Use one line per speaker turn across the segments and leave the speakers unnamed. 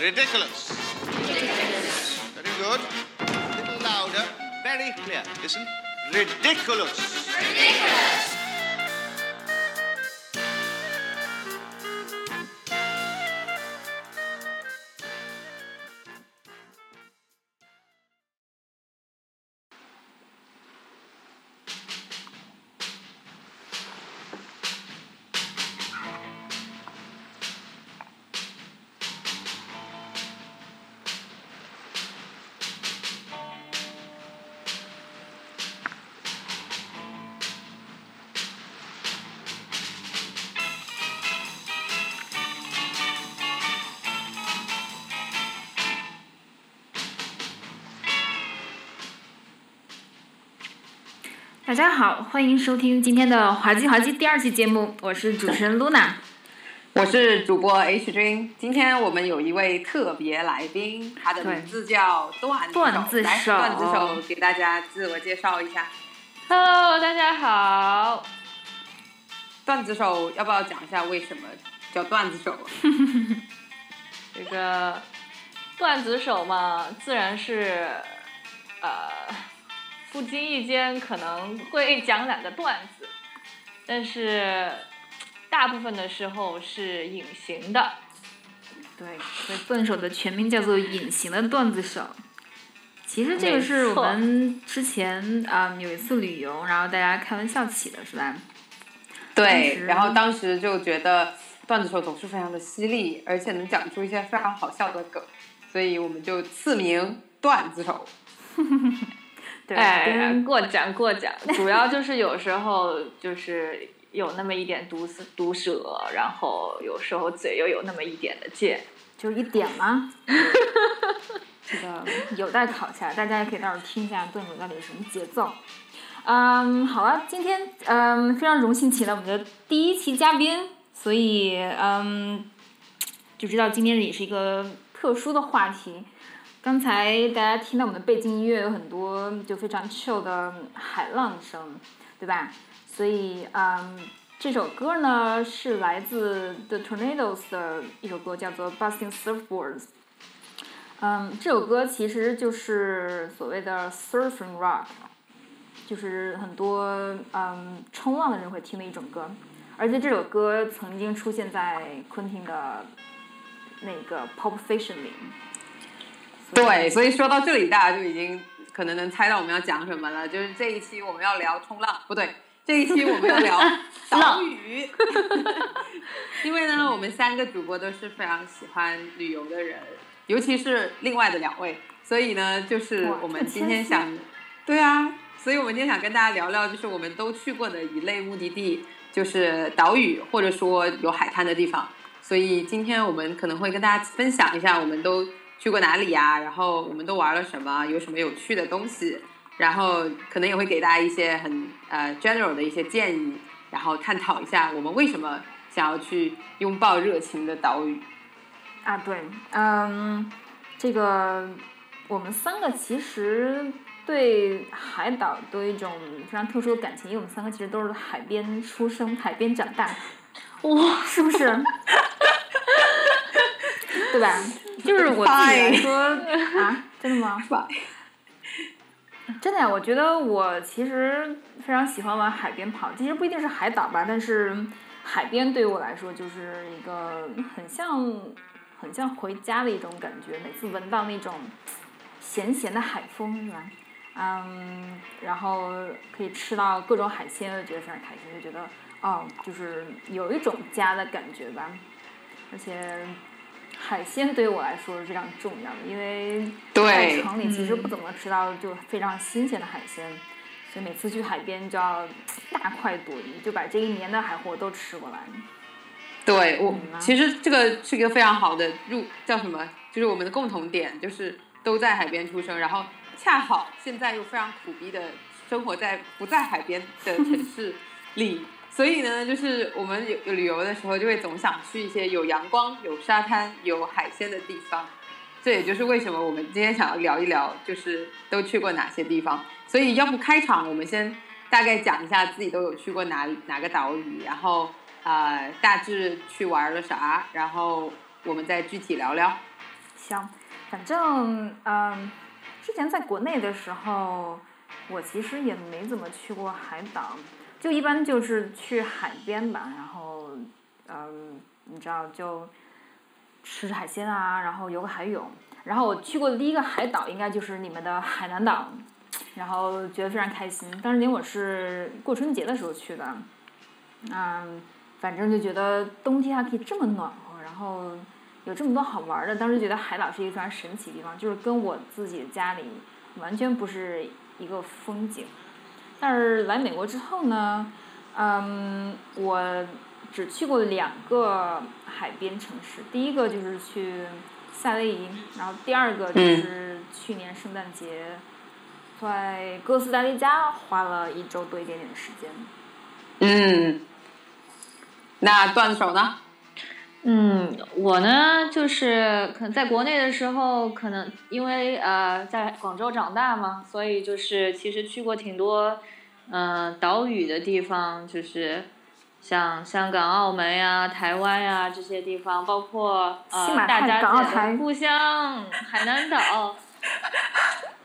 Ridiculous. Very good. A little louder. Very clear. Listen. Ridiculous.
“大家好，欢迎收听今天的滑稽滑稽第二期节目，我是主持人 Luna。
我是主播 H 君，今天我们有一位特别来宾，他的名字叫段
段子手
段子手给大家自我介绍一下。
Hello，大家好。
段子手要不要讲一下为什么叫段子手？
这个段子手嘛，自然是呃不经意间可能会讲两个段子，但是大部分的时候是隐形的。
对，所以段手的全名叫做隐形的段子手。其实这个是我们之前啊、有一次旅游，然后大家开玩笑起的，是吧？
对，然后当时就觉得段子手总是非常的犀利，而且能讲出一些非常好笑的梗，所以我们就赐名段子手。
对，
哎，过奖过奖，主要就是有时候就是有那么一点毒舌毒舌，然后有时候嘴又有那么一点的贱。
就一点吗？这个 有待考察，大家也可以到时候听一下段子到底是什么节奏。嗯，好了，今天嗯非常荣幸请到我们的第一期嘉宾，所以嗯就知道今天也是一个特殊的话题。刚才大家听到我们的背景音乐有很多就非常 chill 的海浪声，对吧？所以嗯，这首歌呢是来自 The Tornadoes 的一首歌，叫做《Busting Surfboards》。嗯，这首歌其实就是所谓的 surfing rock，就是很多嗯冲浪的人会听的一种歌，而且这首歌曾经出现在昆汀的那个 Pop Fiction 里。
对，所以说到这里，大家就已经可能能猜到我们要讲什么了。就是这一期我们要聊冲浪，不对，这一期我们要聊 岛屿。因为呢，我们三个主播都是非常喜欢旅游的人，尤其是另外的两位，所以呢，就是我们今天想，对啊，所以我们今天想跟大家聊聊，就是我们都去过的一类目的地，就是岛屿或者说有海滩的地方。所以今天我们可能会跟大家分享一下，我们都去过哪里呀、然后我们都玩了什么，有什么有趣的东西，然后可能也会给大家一些很呃 general 的一些建议，然后探讨一下我们为什么想要去拥抱热情的岛屿。
啊，对，嗯，这个我们三个其实对海岛都有一种非常特殊的感情，因为我们三个其实都是海边出生、海边长大，
哇，
是不是？对吧？就是我自己来说 啊，真的吗？真的呀，我觉得我其实非常喜欢往海边跑，其实不一定是海岛吧，但是海边对于我来说就是一个很像很像回家的一种感觉，每次闻到那种咸咸的海风，是吧？嗯，然后可以吃到各种海鲜，就觉得非常开心，就觉得哦，就是有一种家的感觉吧，而且。海鲜对于我来说是非常重要的，因为在，城里其实不怎么吃到就非常新鲜的海鲜，所以每次去海边就要大快朵颐，就把这一年的海货都吃过来。
对我其实这个是一个非常好的入叫什么，就是我们的共同点，就是都在海边出生，然后恰好现在又非常苦逼的生活在不在海边的城市里，所以呢，就是我们有旅游的时候，就会总想去一些有阳光、有沙滩、有海鲜的地方。这也就是为什么我们今天想要聊一聊，就是都去过哪些地方。所以，要不开场我们先大概讲一下自己都有去过哪哪个岛屿，然后呃大致去玩了啥，然后我们再具体聊聊。
行，反正嗯，之前在国内的时候，我其实也没怎么去过海岛，就一般就是去海边吧，然后嗯，你知道就吃海鲜啊，然后游个海泳。然后我去过的第一个海岛应该就是你们的海南岛，然后觉得非常开心。当时因为我是过春节的时候去的，嗯，反正就觉得冬天还可以这么暖和，然后有这么多好玩的。当时觉得海岛是一个非常神奇的地方，就是跟我自己家里完全不是一个风景。但是来美国之后呢，嗯，我只去过两个海边城市，第一个就是去。夏威夷，然后第二个就是去年圣诞节，在哥斯达黎加花了一周多一点点的时间。
嗯，那段手呢？
嗯，我呢就是可能在国内的时候，可能因为呃在广州长大嘛，所以就是其实去过挺多嗯岛屿的地方，就是。像香港、澳门呀、台湾呀这些地方，包括呃大家的故乡海南岛，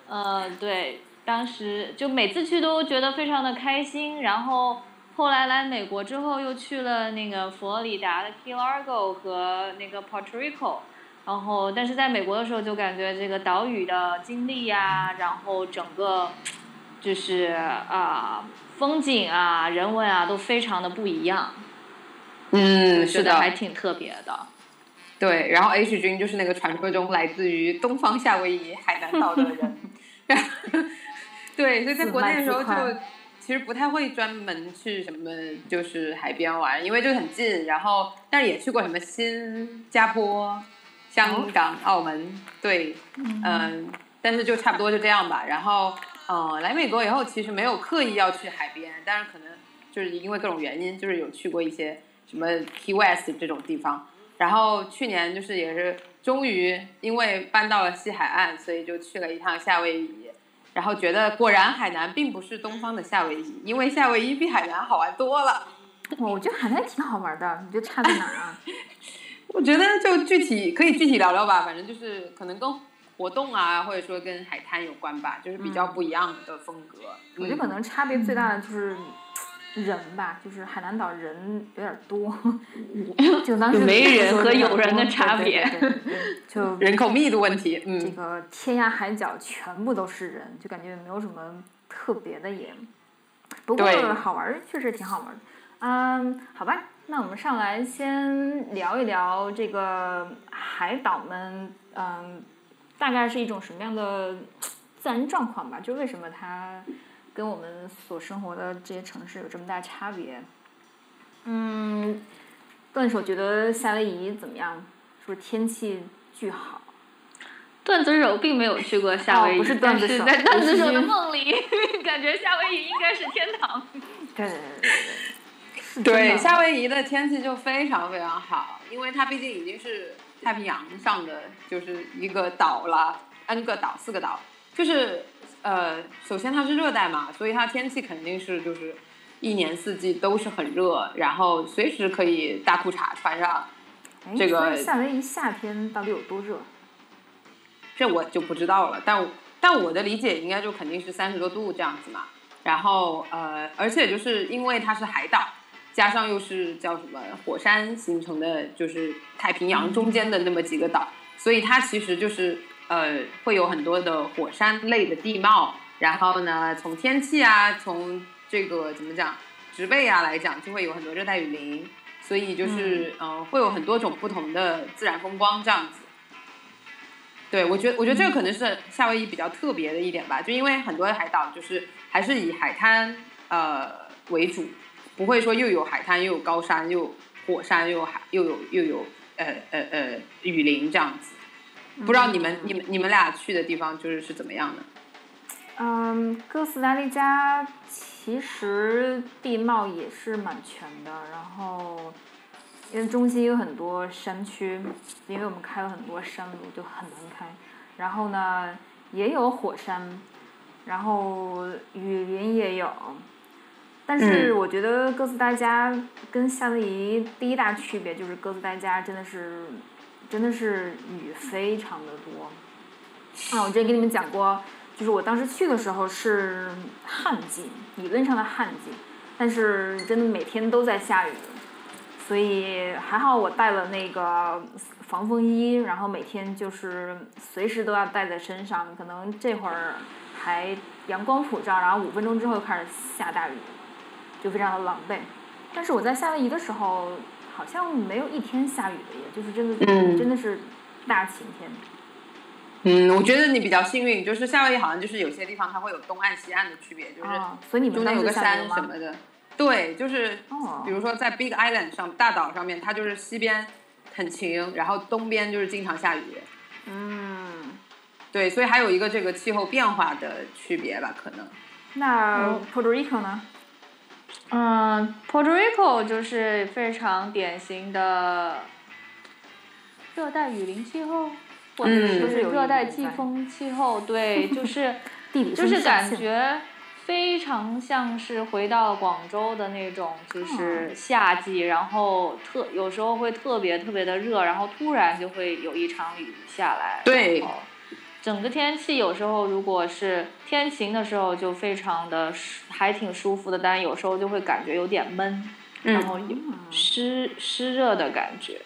呃对，当时就每次去都觉得非常的开心。然后后来来美国之后，又去了那个佛罗里达的 Key Largo 和那个 Puerto Rico。然后但是在美国的时候，就感觉这个岛屿的经历呀，然后整个就是啊。风景啊，人文啊，都非常的不一样。
嗯，
是的，还挺特别的。
对，然后 H 君就是那个传说中来自于东方夏威夷海南岛的人。对，所以在国内的时候就其实不太会专门去什么就是海边玩，因为就很近。然后，但是也去过什么新加坡、香港、澳门。对，嗯，但是就差不多就这样吧。然后。嗯，来美国以后其实没有刻意要去海边，但是可能就是因为各种原因，就是有去过一些什么 Key West 这种地方。然后去年就是也是终于因为搬到了西海岸，所以就去了一趟夏威夷。然后觉得果然海南并不是东方的夏威夷，因为夏威夷比海南好玩多了。
我觉得海南挺好玩的，你觉得差在哪儿啊？
我觉得就具体可以具体聊聊吧，反正就是可能跟。活动啊，或者说跟海滩有关吧，就是比较不一样的风格。
我觉得可能差别最大的就是人吧，就是海南岛人有点多，就当时
没人和有人的差别，
就
人口密度问题。嗯，
这个天涯海角全部都是人，就感觉没有什么特别的也。不过好玩确实挺好玩嗯，好吧，那我们上来先聊一聊这个海岛们，嗯。大概是一种什么样的自然状况吧？就为什么它跟我们所生活的这些城市有这么大差别？嗯，段手觉得夏威夷怎么样？是不是天气巨好？
段子手并没有去过夏威夷，
不是
在段子手的 梦里，感觉夏威夷应该是天堂。
对对对对
对。对 夏威夷的天气就非常非常好，因为它毕竟已经是。太平洋上的就是一个岛了，N 个岛，四个岛，就是呃，首先它是热带嘛，所以它天气肯定是就是一年四季都是很热，然后随时可以大裤衩穿上。这个
夏威夷夏天到底有多热？
这我就不知道了，但但我的理解应该就肯定是三十多度这样子嘛。然后呃，而且就是因为它是海岛。加上又是叫什么火山形成的，就是太平洋中间的那么几个岛，所以它其实就是呃会有很多的火山类的地貌。然后呢，从天气啊，从这个怎么讲植被啊来讲，就会有很多热带雨林。所以就是嗯，会有很多种不同的自然风光这样子。对我觉得，我觉得这个可能是夏威夷比较特别的一点吧，就因为很多海岛就是还是以海滩呃为主。不会说又有海滩又有高山又有火山又有海又有又有呃呃呃雨林这样子，不知道你们你们你们俩去的地方就是是怎么样的？
嗯，哥斯达黎加其实地貌也是蛮全的，然后因为中心有很多山区，因为我们开了很多山路就很难开，然后呢也有火山，然后雨林也有。但是我觉得哥斯达黎加跟夏威夷第一大区别就是哥斯达黎加真的是，真的是雨非常的多。啊，我之前跟你们讲过，就是我当时去的时候是旱季，理论上的旱季，但是真的每天都在下雨，所以还好我带了那个防风衣，然后每天就是随时都要带在身上，可能这会儿还阳光普照，然后五分钟之后开始下大雨，就非常的狼狈。但是我在夏威夷的时候，好像没有一天下雨的也，就是真的、
嗯
真的是大晴天。
嗯，我觉得你比较幸运，就是夏威夷好像就是有些地方它会有东岸西岸的区别，就是
啊，所以你们
中间有个山？什么的。对，就是
哦
比如说在 Big Island 上大岛上面，它就是西边很晴，然后东边就是经常下雨。
嗯，
对，所以还有一个这个气候变化的区别吧，可能。
那
哦
Puerto Rico 呢？
嗯，Puerto Rico 就是非常典型的热带雨林气候，或者是
有
热带季风气候。对，就 是
地理
就是感觉非常像是回到广州的那种，就是夏季，然后特有时候会特别特别的热，然后突然就会有一场雨下来。
对
然后整个天气有时候如果是天晴的时候就非常的舒还挺舒服的，但有时候就会感觉有点闷，然
嗯，
后有湿湿热的感觉。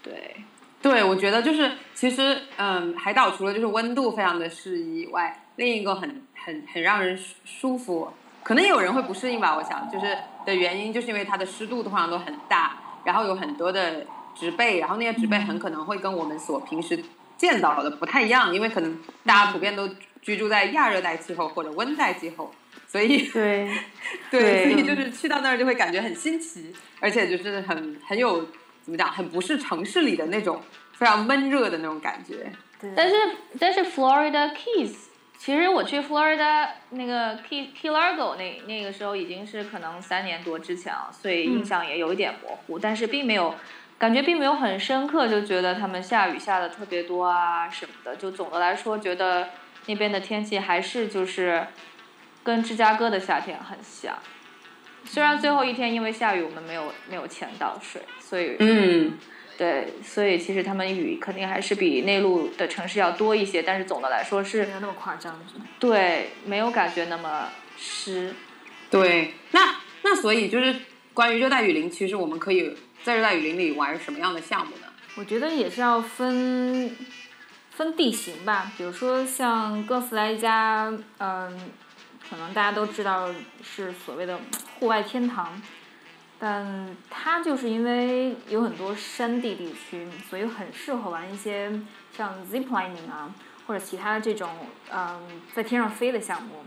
对，
对，我觉得就是其实，嗯，海岛除了就是温度非常的适宜以外，另一个很很很让人舒舒服，可能也有人会不适应吧。我想就是的原因，就是因为它的湿度通常都很大，然后有很多的植被，然后那些植被很可能会跟我们所平时见到的不太一样，因为可能大家普遍都居住在亚热带气候或者温带气候，所以
对，
对，
对
所以就是去到那儿就会感觉很新奇，而且就是很很有怎么讲，很不是城市里的那种非常闷热的那种感觉。
对
但是但是 Florida Keys，其实我去 Florida 那个 Key Key Largo 那那个时候已经是可能三年多之前了，所以印象也有一点模糊，但是并没有感觉并没有很深刻，就觉得他们下雨下的特别多啊什么的。就总的来说，觉得那边的天气还是就是跟芝加哥的夏天很像。虽然最后一天因为下雨，我们没有没有潜到水，所以
嗯，
对，所以其实他们雨肯定还是比内陆的城市要多一些，但是总的来说是
没有那么夸张，
对，没有感觉那么湿。
对。那那所以就是关于热带雨林，其实我们可以在热带雨林里玩什么样的项目呢？
我觉得也是要分分地形吧，比如说像哥斯莱加，嗯，可能大家都知道是所谓的户外天堂，但它就是因为有很多山地地区，所以很适合玩一些像 ziplining 啊，或者其他这种嗯在天上飞的项目。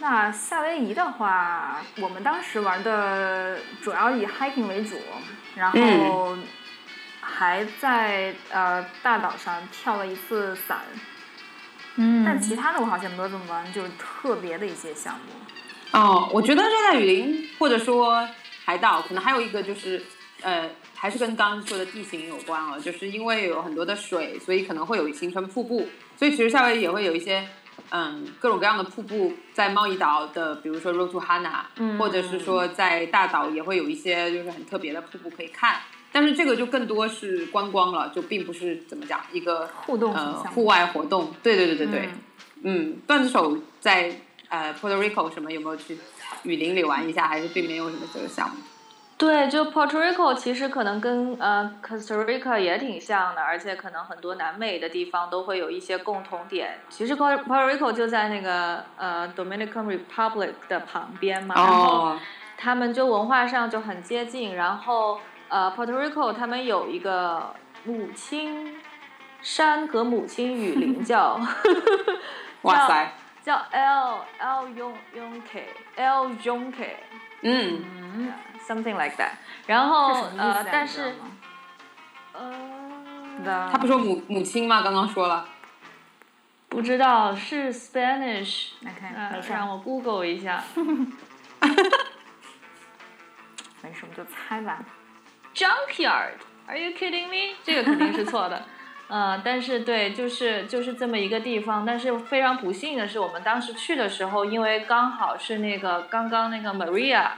那夏威夷的话，我们当时玩的主要以 hiking 为主，然后还在呃大岛上跳了一次伞，
嗯。
但其他的我好像没有怎么玩，就是特别的一些项目。
哦，我觉得热带雨林或者说海岛，可能还有一个就是，呃，还是跟刚刚说的地形有关了，就是因为有很多的水，所以可能会有形成瀑布，所以其实夏威夷也会有一些，嗯，各种各样的瀑布，在贸易岛的，比如说 Rotuhana，、
嗯
或者是说在大岛也会有一些就是很特别的瀑布可以看，但是这个就更多是观光了，就并不是怎么讲一个
互动
呃户外活动，对对对对对。
嗯
嗯，段子手在呃 Puerto Rico 什么有没有去雨林里玩一下，还是并没有什么这个项目？
对，就 Puerto Rico 其实可能跟呃 Costa Rica 也挺像的，而且可能很多南美的地方都会有一些共同点。其实 Puerto Rico 就在那个呃 Dominican Republic 的旁边嘛，然后
哦，
他们就文化上就很接近。然后呃，Puerto Rico 他们有一个母亲山和母亲雨林叫
哇塞，
叫 El El Yon Yonke El Yonke
嗯，
嗯，
something like that。然后呃，但是呃，
他不说母母亲吗？刚刚说了，
不知道是 Spanish。
来看，
呃
没事
让我 Google 一下
没事，我们就猜吧。
Junkyard，Are you kidding me？这个肯定是错的。呃，但是对，就是就是这么一个地方，但是非常不幸的是，我们当时去的时候，因为刚好是那个刚刚那个 Maria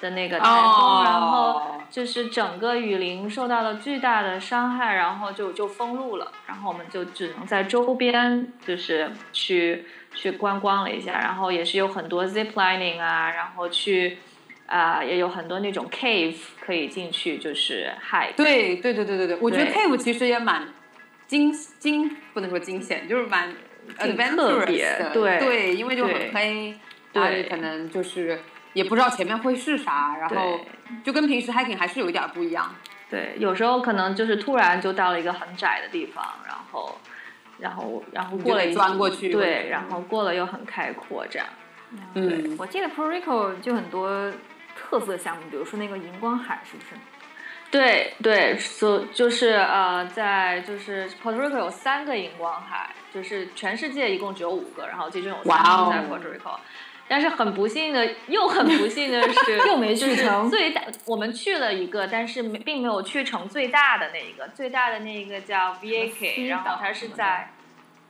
的那个台风，
哦
然后就是整个雨林受到了巨大的伤害，然后就就封路了，然后我们就只能在周边就是去去观光了一下，然后也是有很多 zip lining 啊，然后去啊、也有很多那种 cave 可以进去，就是 hike。
对对对对对对，我觉得 Cave 其实也蛮惊惊，不能说惊险，就是蛮
特别
的，
对
对，因为就很黑，
对
可能就是也不知道前面会是啥，然后就跟平时 hiking 还是有一点不一样。
对，有时候可能就是突然就到了一个很窄的地方，然后，然后，然后过了一
钻过去
对，然后过了又很开阔，这样。
嗯，
我记得 Puerto Rico 就很多特色项目，比如说那个荧光海，是不是？
对对，所就是呃，在就是 Puerto Rico 有三个荧光海，就是全世界一共只有五个，然后其中有三个在 Puerto Rico。但是很不幸的，又很不幸的是，
又没去成
最大，我们去了一个，但是没并没有去成最大的那一个，最大的那一个叫 VAK，然后它是在，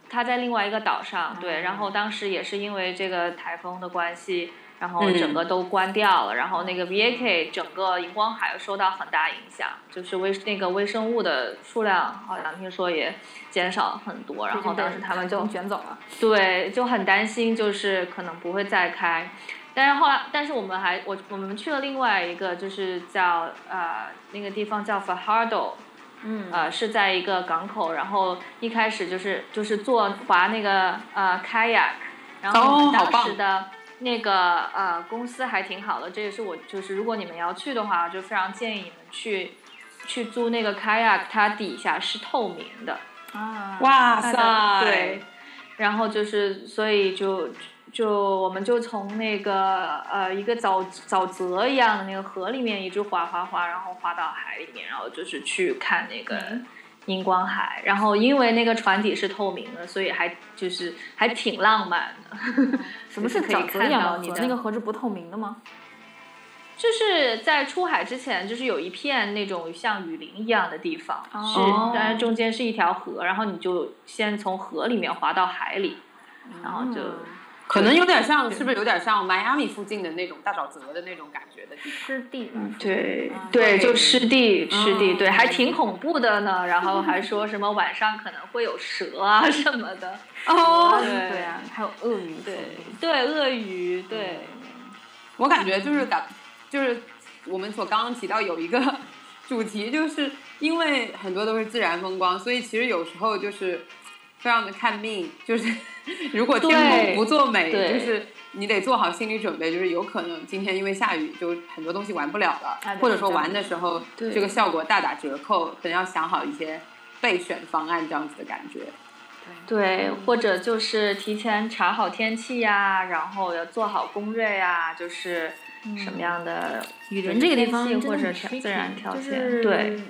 它在另外一个岛上，对，然后当时也是因为这个台风的关系，然后整个都关掉了，然后那个 VAK 整个荧光海受到很大影响，就是微那个微生物的数量好像听说也减少了很多，然后当时他们就
卷走了。
对，就很担心，就是可能不会再开。但是后来，但是我们还我我们去了另外一个，就是叫呃那个地方叫 Fajardo，
嗯
呃是在一个港口，然后一开始就是就是坐划那个呃 kayak，然后我们当时的那个呃公司还挺好的，这也是我就是如果你们要去的话，就非常建议你们去去租那个 kayak，它底下是透明的。
啊，
哇塞，
对，然后就是，所以就就我们就从那个呃一个沼沼泽一样的那个河里面一直滑滑滑，然后滑到海里面，然后就是去看那个荧光海。然后因为那个船底是透明的，所以还就是还挺浪漫的。
什么是
可以
沼泽
看
一样的河？
到你的
那个河是不透明的吗？
就是在出海之前，就是有一片那种像雨林一样的地方，
哦
是，但是中间是一条河，然后你就先从河里面滑到海里，然后就。
嗯
可能有点像，是不是有点像迈阿密附近的那种大沼泽的那种感觉的地方？
湿地。
对
嗯
对，
对
就湿地，湿地，对，
嗯
还挺恐怖的呢。然后还说什么晚上可能会有蛇啊 什么的。
哦
对
对啊，还有鳄鱼。
对对，鳄鱼，对，
我感觉就是感，就是我们所刚刚提到有一个主题，就是因为很多都是自然风光，所以其实有时候就是非常的看命，就是 如果天
对
公不作美，就是你得做好心理准备，就是有可能今天因为下雨，就很多东西玩不了了，或者说玩的时候这个效果大打折扣，可能要想好一些备选方案这样子的感觉。
对，或者就是提前查好天气呀，然后要做好攻略呀，就是什么样的
雨林这个地方
或者
是
自然条件，对，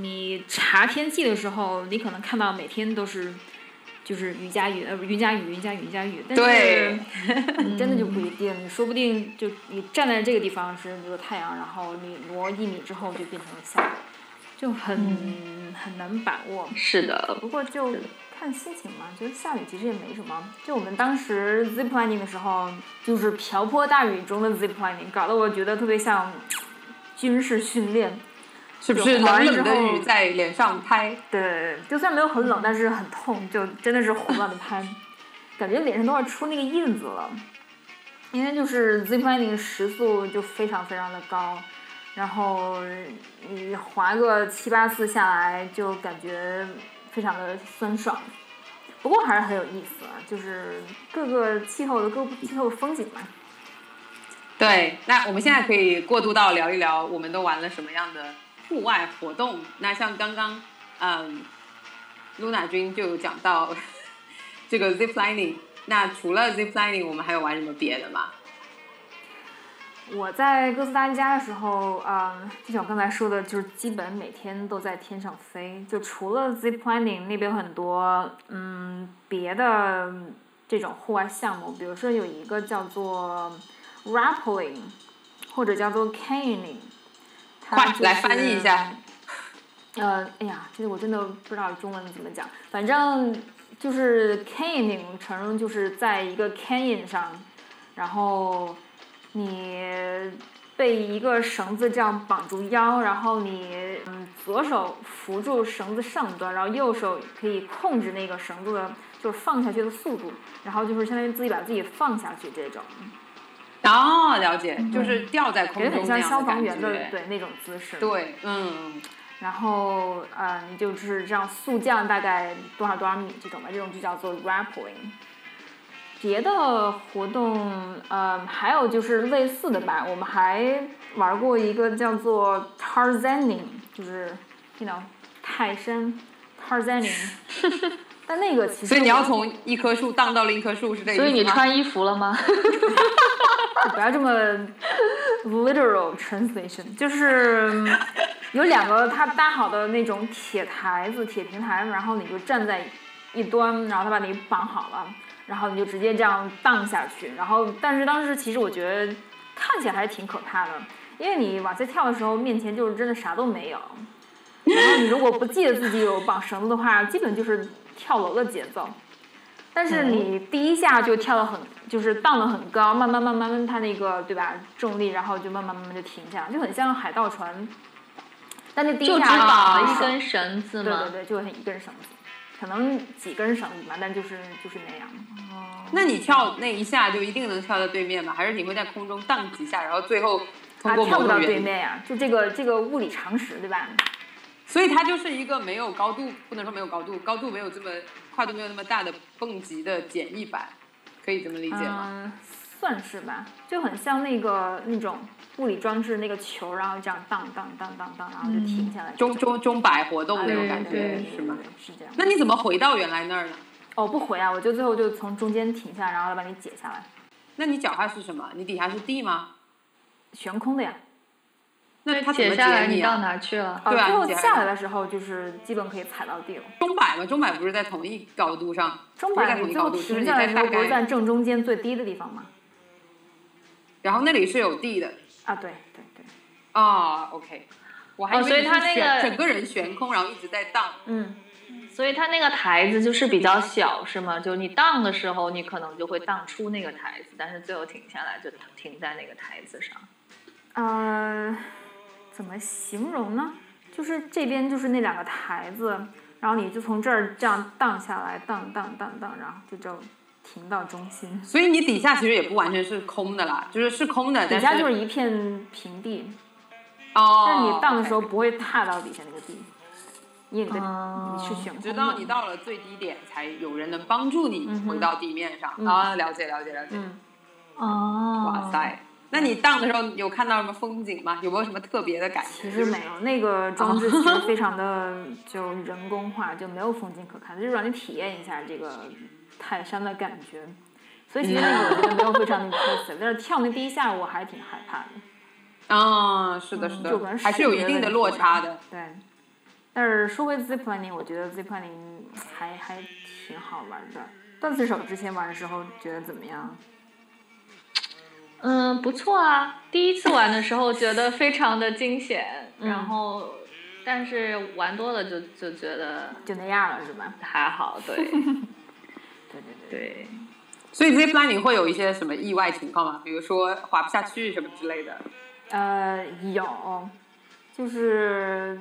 你查天气的时候，你可能看到每天都是就是雨加雨，呃，云加雨，云加雨，云加雨，但是 真的就不一定，说不定就你站在这个地方是有太阳，然后你挪一米之后就变成了下雨，就很、很难把握。
是的，
不过就看心情嘛，觉得下雨其实也没什么。就我们当时 zip lining 的时候，就是瓢泼大雨中的 zip lining，搞得我觉得特别像军事训练。
是不是冷冷的雨在脸上拍？
对，就算没有很冷，但是很痛，就真的是胡乱的拍，感觉脸上都要出那个印子了。因为就是 zip lining 时速就非常非常的高，然后你滑个七八次下来，就感觉非常的酸爽。不过还是很有意思啊，就是各个气候的各个气候的风景嘛。
对，那我们现在可以过渡到聊一聊我们都玩了什么样的户外活动。那像刚刚，嗯，露娜君就有讲到 这个 zip lining。那除了 zip lining，我们还有玩什么别的吗？
我在哥斯达黎加的时候，嗯，就像我刚才说的，就是基本每天都在天上飞。就除了 zip lining 那边有很多嗯别的这种户外项目，比如说有一个叫做 rappelling，或者叫做 caning。它就是
来翻译一下。
呃，哎呀，这个我真的不知道中文怎么讲，反正就是 caning，承认就是在一个 canyon 上，然后你被一个绳子这样绑住腰，然后你嗯左手扶住绳子上端，然后右手可以控制那个绳子的，就是放下去的速度，然后就是相当于自己把自己放下去这种，
哦，了解，就是吊在空
感觉很像消防员的。对那种姿势。
对，嗯，
然后呃，你就是这样速降大概多少多少米这种吧，这种就叫做 rappelling。别的活动，呃，还有就是类似的吧，我们还玩过一个叫做 Tarzaning，就是，you know，泰山 Tarzaning，但那个其实
所以你要从一棵树荡到另一棵树，是这个意思
所以你穿衣服了吗？
不要这么 literal translation，就是嗯有两个他搭好的那种铁台子、铁平台，然后你就站在一端，然后他把你绑好了，然后你就直接这样荡下去。然后，但是当时其实我觉得看起来还是挺可怕的，因为你往下跳的时候，面前就是真的啥都没有。然后你如果不记得自己有绑绳子的话，基本就是跳楼的节奏。但是你第一下就跳得很，就是荡得很高，慢慢慢慢慢，它那个对吧重力，然后就慢慢慢慢就停下来，就很像海盗船。但是第
就只绑了一根绳子嘛？
对对对，就很一根绳子，可能几根绳子吧，但就是就是那样。
哦那你跳那一下就一定能跳到对面吗？还是你会在空中荡几下，然后最后
跳不到？对面呀、就这个这个物理常识，对吧？
所以它就是一个没有高度，不能说没有高度，高度没有这么跨度没有那么大的蹦极的简易版，可以这么理解吗？
嗯，算是吧，就很像那个那种物理装置那个球，然后这样荡荡荡荡荡，然后就停下来。
钟钟钟摆活动
啊
那种感觉是吗？
是这样。
那你怎么回到原来那儿呢？
哦，不回啊，我就最后就从中间停下来，然后来把你解下来，
那你脚下是什么？你底下是地吗？
悬空的呀。
那他怎么
解下来
解你
到哪去了？
哦，
对啊
最后
下
下来的时候就是基本可以踩到地了。
钟摆嘛，钟摆不是在同一高度上？
钟
不是
摆
在同一高度，就是在大
不是在，正中间最低的地方吗？
然后那里是有地的。
啊，对对对，
啊，OK，我还以
哦所以
为你是
它那个
整个人悬空，然后一直在荡。
嗯，
所以他那个台子就是比较小，是吗？就你荡的时候，你可能就会荡出那个台子，但是最后停下来就停在那个台子上。
呃，怎么形容呢？就是这边就是那两个台子，然后你就从这儿这样荡下来，荡荡荡荡，然后就就停到中心。
所以你底下其实也不完全是空的啦，就是是空的，
底下就是一片平地，
哦，
但是你荡的时候不会踏到底下那个地，因为你的、
哦
你是悬空。
直到你到了最低点，才有人能帮助你回到地面上。
嗯
啊，了解了解了解。
嗯，
哦
哇塞，那你荡的时候有看到什么风景吗？有没有什么特别的感觉？
其实没有，那个装置其实非常的就人工化，就没有风景可看，就是让你体验一下这个泰山的感觉。所以其实那个我觉得没有非常的 impressive，但是跳那第一下我还挺害怕的。
啊，是的，是的，还是有一定的落差的。
对，但是说回 ziplining，我觉得 ziplining 还还挺好玩的。段子手之前玩的时候觉得怎么样？
嗯，不错啊。第一次玩的时候觉得非常的惊险，
嗯
然后但是玩多了就就觉得
就那样了是吧？
还好，对
对对对。
对。
所以 ziplining 会有一些什么意外情况吗？比如说滑不下去什么之类的。
呃，有，就是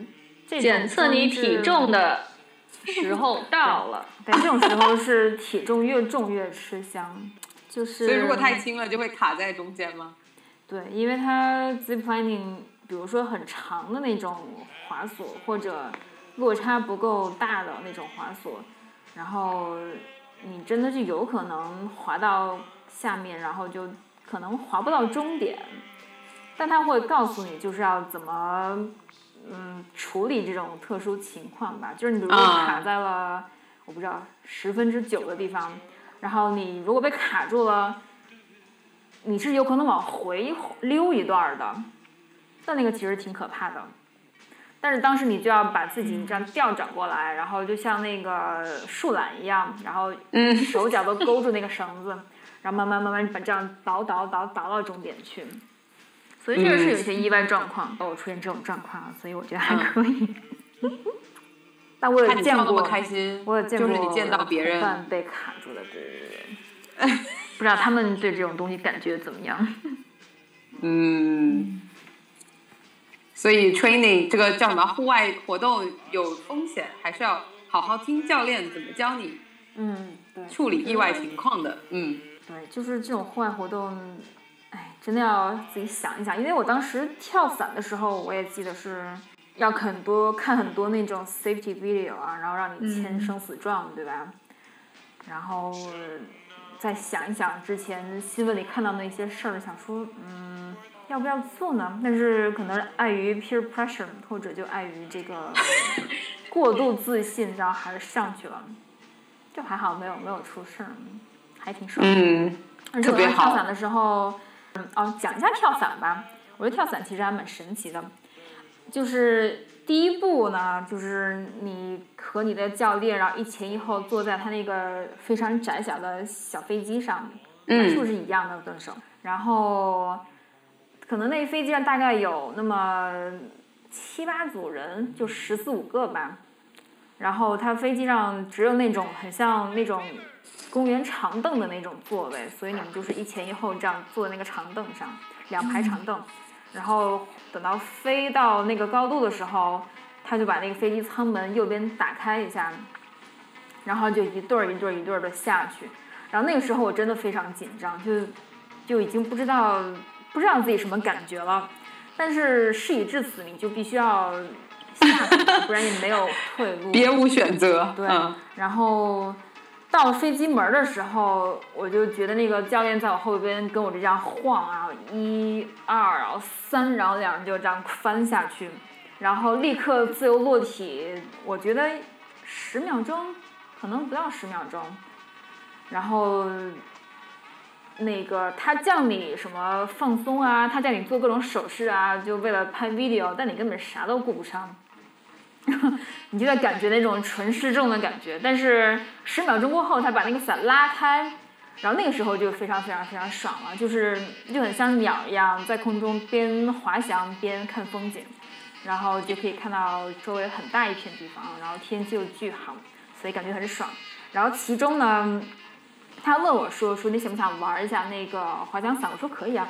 检测你体重。的 时候到了，
对，这种时候是体重越重越吃香，就是。
所以如果太轻了，就会卡在中间吗？
对，因为它 ziplining，比如说很长的那种滑索，或者落差不够大的那种滑索，然后你真的是有可能滑到下面，然后就可能滑不到终点。但它会告诉你，就是要怎么嗯处理这种特殊情况吧。就是你比如说
啊
卡在了、我不知道十分之九的地方，然后你如果被卡住了。你是有可能往回溜一段儿的，但那个其实挺可怕的。但是当时你就要把自己这样调转过来，然后就像那个树懒一样，然后
嗯
手脚都勾住那个绳子，然后慢慢慢慢把这样倒倒倒倒到终点去。所以这个是有些意外状况，都有出现这种状况，所以我觉得还可以。但我有见过
开心，
我有见过
就是你见到别人，
伴被卡住的，对对对。不知道他们对这种东西感觉怎么样？
嗯，所以 training 这个叫什么户外活动有风险，还是要好好听教练怎么教你
嗯，对，
处理意外情况的。嗯，
对，就是这种户外活动，哎，真的要自己想一想。因为我当时跳伞的时候，我也记得是要很多看很多那种 safety video 啊，然后让你签生死状，对吧？然后再想一想之前新闻里看到那些事儿，想说，嗯，要不要做呢？但是可能碍于 peer pressure，或者就碍于这个 过度自信，然后还是上去了。就还好，没有没有出事儿，还挺爽的。
嗯，
而且我
特别好
在跳伞的时候，嗯，哦，讲一下跳伞吧。我觉得跳伞其实还蛮神奇的，就是第一步呢，就是你和你的教练，然后一前一后坐在他那个非常窄小的小飞机上，码数是一样的蹲手，然后可能那飞机上大概有那么七八组人，就十四五个吧。然后他飞机上只有那种很像那种公园长凳的那种座位，所以你们就是一前一后这样坐在那个长凳上，两排长凳。然后等到飞到那个高度的时候，他就把那个飞机舱门右边打开一下，然后就一对儿一对儿一对儿的下去。然后那个时候我真的非常紧张，就就已经不知道不知道自己什么感觉了。但是事已至此，你就必须要下去，不然也没有退路。
别无选择。
对，
嗯
然后到飞机门的时候，我就觉得那个教练在我后边跟我这样晃啊，一二，然后三，然后两人就这样翻下去，然后立刻自由落体，我觉得十秒钟，可能不到十秒钟，然后。那个他叫你什么放松啊，他叫你做各种手势啊，就为了拍 video，但你根本啥都顾不上。你就在感觉那种纯失重的感觉，但是十秒钟过后，他把那个伞拉开，然后那个时候就非常非常非常爽了，就是就很像鸟一样在空中边滑翔边看风景，然后就可以看到周围很大一片地方，然后天气又巨好，所以感觉很爽。然后其中呢，他问我说说你想不想玩一下那个滑翔伞？我说可以啊。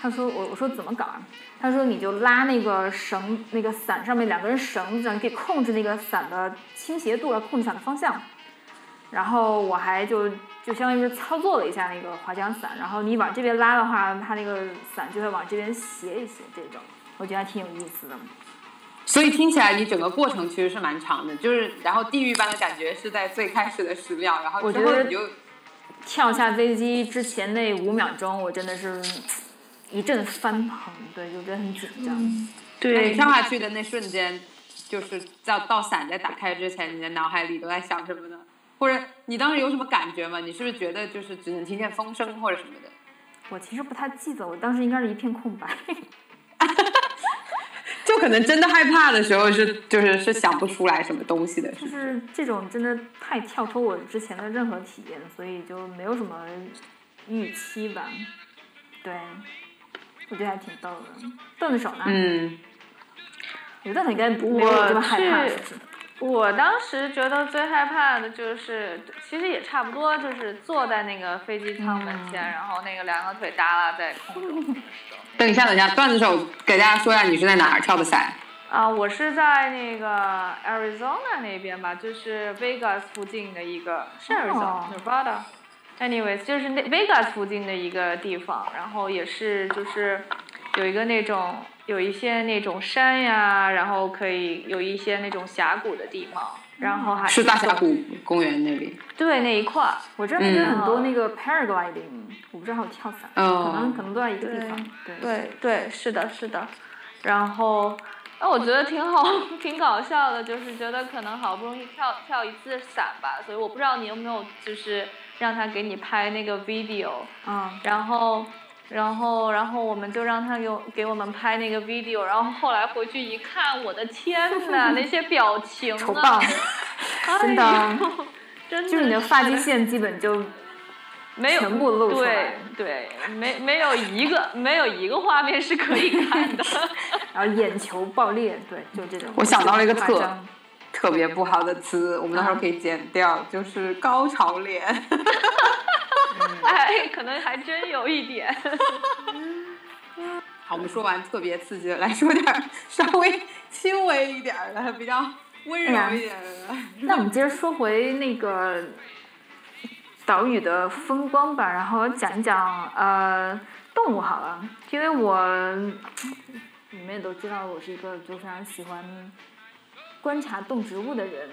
他说我我说怎么搞啊？他说你就拉那个绳，那个伞上面两根绳子，你可以控制那个伞的倾斜度，要控制伞的方向。然后我还就就相当于是操作了一下那个滑翔伞，然后你往这边拉的话，它那个伞就会往这边斜一斜，这种我觉得还挺有意思的。
所以听起来你整个过程其实是蛮长的，就是然后地狱般的感觉是在最开始的十秒，然后之
我觉得
后你就
跳下飞机之前那五秒钟，我真的是一阵翻腾，对，就觉得很紧张。
对
跳下去的那瞬间，就是到到伞在打开之前，你的脑海里都在想什么呢？或者你当时有什么感觉吗？你是不是觉得就是只能听见风声或者什么的？
我其实不太记得，我当时应该是一片空白。
就可能真的害怕的时候是就是是想不出来什么东西的？
就是这种真的太跳脱我之前的任何体验，所以就没有什么预期吧。对，我觉得还挺逗的。段子手呢？
嗯，
我觉得他应该没有这么害怕，
我
是不是？
我当时觉得最害怕的就是，其实也差不多，就是坐在那个飞机舱门前，然后那个两个腿耷拉在空中。
等一下，等一下，段子手给大家说一下你是在哪儿跳的伞？
啊，我是在那个 Arizona 那边吧，就是 Vegas 附近的一个，是 Arizona、
哦
Nevada。Anyways，就是那 Vegas 附近的一个地方，然后也是就是有一个那种有一些那种山呀，然后可以有一些那种峡谷的地方，然后还
是大峡谷公园那里。
对那一块儿。
我这边有很多
嗯
那个 paragliding，我不知道还有跳伞，
哦
可能可能都在一个地方。对
对对，是的，是的。然后，那我觉得挺好，挺搞笑的，就是觉得可能好不容易跳跳一次伞吧，所以我不知道你有没有就是让他给你拍那个 video，
嗯，
然后。然后，然后我们就让他给我给我们拍那个 video，然后后来回去一看，我的天呐，那些表情
丑爆
啊，
真的
哎真的
就是你的发际线基本就
没有
全部露出
对
来
对对，没没有一个没有一个画面是可以看的。
然后眼球爆裂，对，就这种。
我想到了一个特特别不好的词，我们到时候可以剪掉，就是高潮脸。
哎，可能还真有一点。
好，我们说完特别刺激的，来说点儿稍微轻微一点儿的，比较温柔一点的。
那我们接着说回那个岛屿的风光吧，然后讲一讲呃动物好了，因为我 你们也都知道，我是一个就非常喜欢观察动植物的人。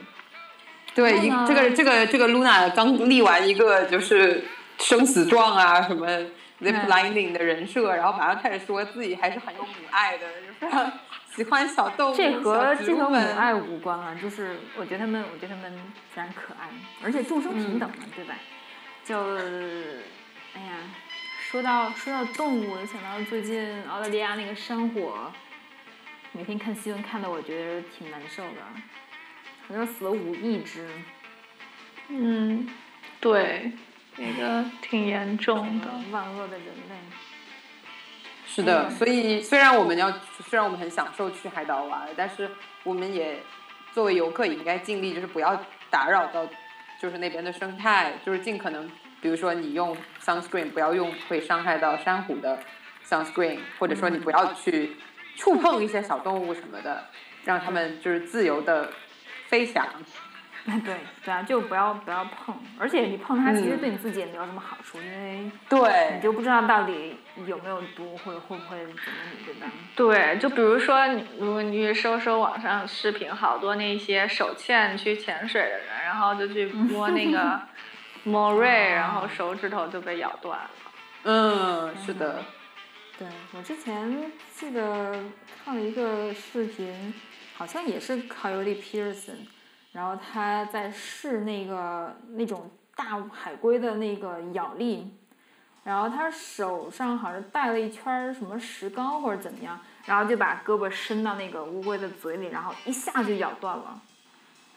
对，一这个这个这个 Luna 刚立完一个就是生死状啊，什么 lip lining 的人设，然后马上开始说自己还是很有母爱的，就非常喜欢小动物、
这和这和母。爱无关啊，就是我觉得他们，我觉得他们非常可爱，而且众生平等嘛，对吧？就，哎呀，说到说到动物，我想到最近澳大利亚那个山火，每天看新闻看的，我觉得挺难受的，好像死了五亿只，
嗯，对，那个挺严重的。
万恶的人类。
是的，
嗯
所以虽然我们要，虽然我们很享受去海岛玩，但是我们也作为游客也应该尽力，就是不要打扰到，就是那边的生态，就是尽可能，比如说你用 sunscreen 不要用会伤害到珊瑚的 sunscreen，或者说你不要去触碰一些小动物什么的，让它们就是自由的飞翔。
哎，对对啊，就不要不要碰，而且你碰它，其实
嗯
对你自己也没有什么好处，因为
对你，
就不知道到底有没有毒，或者会不会怎么你，对吧？
对，就比如说，你如果你去搜搜网上视频，好多那些手欠去潜水的人，然后就去摸那个 莫瑞，然后手指头就被咬断了。
嗯，是的，
对我之前记得看了一个视频，好像也是 Coyote Peterson，然后他在试那个那种大海龟的那个咬力，然后他手上好像带了一圈儿什么石膏或者怎么样，然后就把胳膊伸到那个乌龟的嘴里，然后一下就咬断了。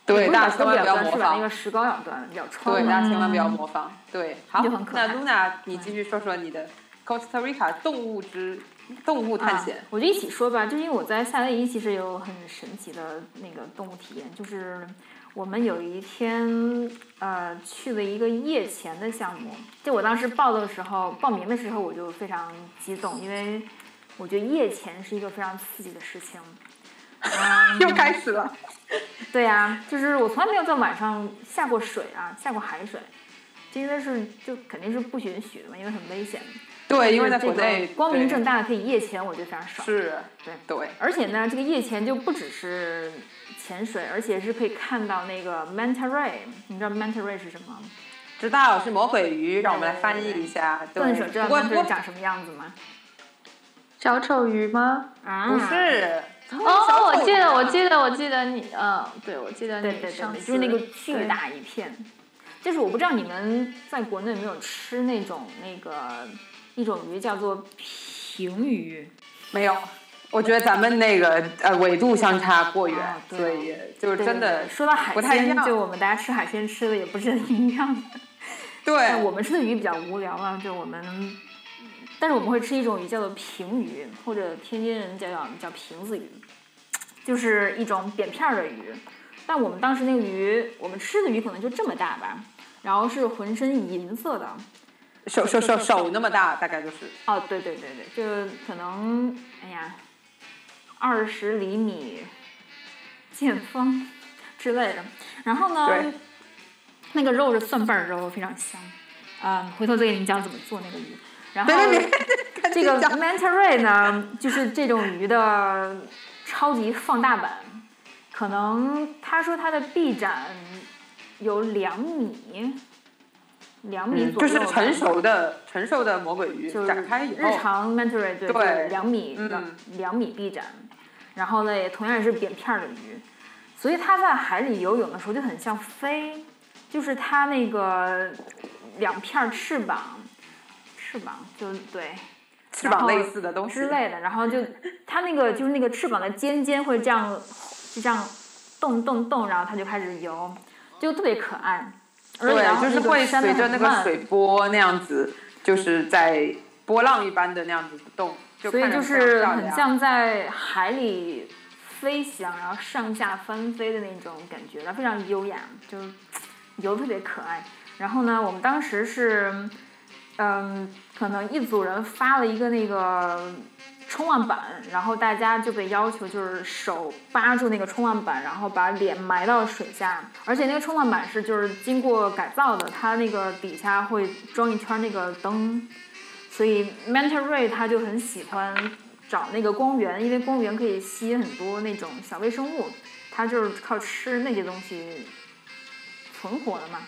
对，大家千万不要
胳膊咬断，
模仿
是把那个。石膏咬断，咬穿
对，
了。
大家千万不要模仿。对，好那
爱
Luna，你继续说说你的 Costa Rica 动物之动物探险
啊。。我就一起说吧，就因为我在夏威夷其实有很神奇的那个动物体验，就是我们有一天呃去了一个夜潜的项目，就我当时报的时候，报名的时候我就非常激动，因为我觉得夜潜是一个非常刺激的事情。嗯，
又开始了。
对呀、就是我从来没有在晚上下过水啊，下过海水，这因为是就肯定是不允许的嘛，因为很危险。
对，因为在
这个
国内
光明正
大
可以夜潜，我觉得非常爽。
是，
对
对，
而且呢，这个夜潜就不只是潜水，而且是可以看到那个 manta ray。你知道 manta ray 是什么？
知道是魔鬼鱼，让我们来翻译一下。对
笨手知道 manta
不
ray 长什么样子吗？
小丑鱼吗？
啊，
不是。
哦，我记得，我。记得，我记得你，嗯，对，我记得
对对对对，
你上次
就是那个巨大一片。就是我不知道你们在国内有没有吃那种那个一种鱼叫做平鱼。
没有，我觉得咱们那个呃纬度相差过远
哦，对
所以就
是
真的
说到海鲜，就我们大家吃海鲜吃的也不是很一样的。
对
我们吃的鱼比较无聊啊，就我们，但是我们会吃一种鱼叫做平鱼，或者天津人叫叫瓶子鱼，就是一种扁片儿的鱼。但我们当时那个鱼，我们吃的鱼可能就这么大吧，然后是浑身银色的。
手手手手那么大，大概就是。
哦，对对对对，就可能，哎呀，二十厘米见方之类的。然后呢，那个肉是蒜瓣肉，非常香。啊、回头再给你们讲怎么做那个鱼。然后这个 manta ray 呢，就是这种鱼的超级放大版，可能他说它的臂展有两米，两米
嗯
左右吧、
就是成熟的成熟的魔鬼鱼
就是
展开以
日，常 manta ray 对
对
就是两米
嗯
两两米臂展，然后呢也同样也是扁片儿的鱼，所以它在海里游泳的时候就很像飞，就是它那个两片儿翅膀，翅膀就对
翅膀类似的东西
之类的，然后就 它那个就是那个翅膀的尖尖会这样就这样动动动，然后它就开始游，就特别可爱。而
对，就是
那个
会随着那个水波那样子，就是在波浪一般的那样子动，就
所以就是很像在海里飞翔，然后上下翻飞的那种感觉，然后非常优雅，就游得特别可爱。然后呢，我们当时是，嗯，可能一组人发了一个那个冲浪板，然后大家就被要求就是手扒住那个冲浪板，然后把脸埋到水下，而且那个冲浪板是就是经过改造的，它那个底下会装一圈那个灯，所以 Manta Ray 它就很喜欢找那个光源，因为光源可以吸引很多那种小微生物，它就是靠吃那些东西存活的嘛。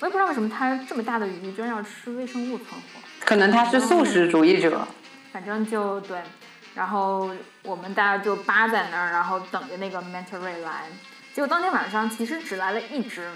我也不知道为什么它这么大的鱼居然要吃微生物存活。
可能他是素食主义者。
反正就对，然后我们大家就扒在那儿，然后等着那个 Manta Ray 来。结果当天晚上其实只来了一只，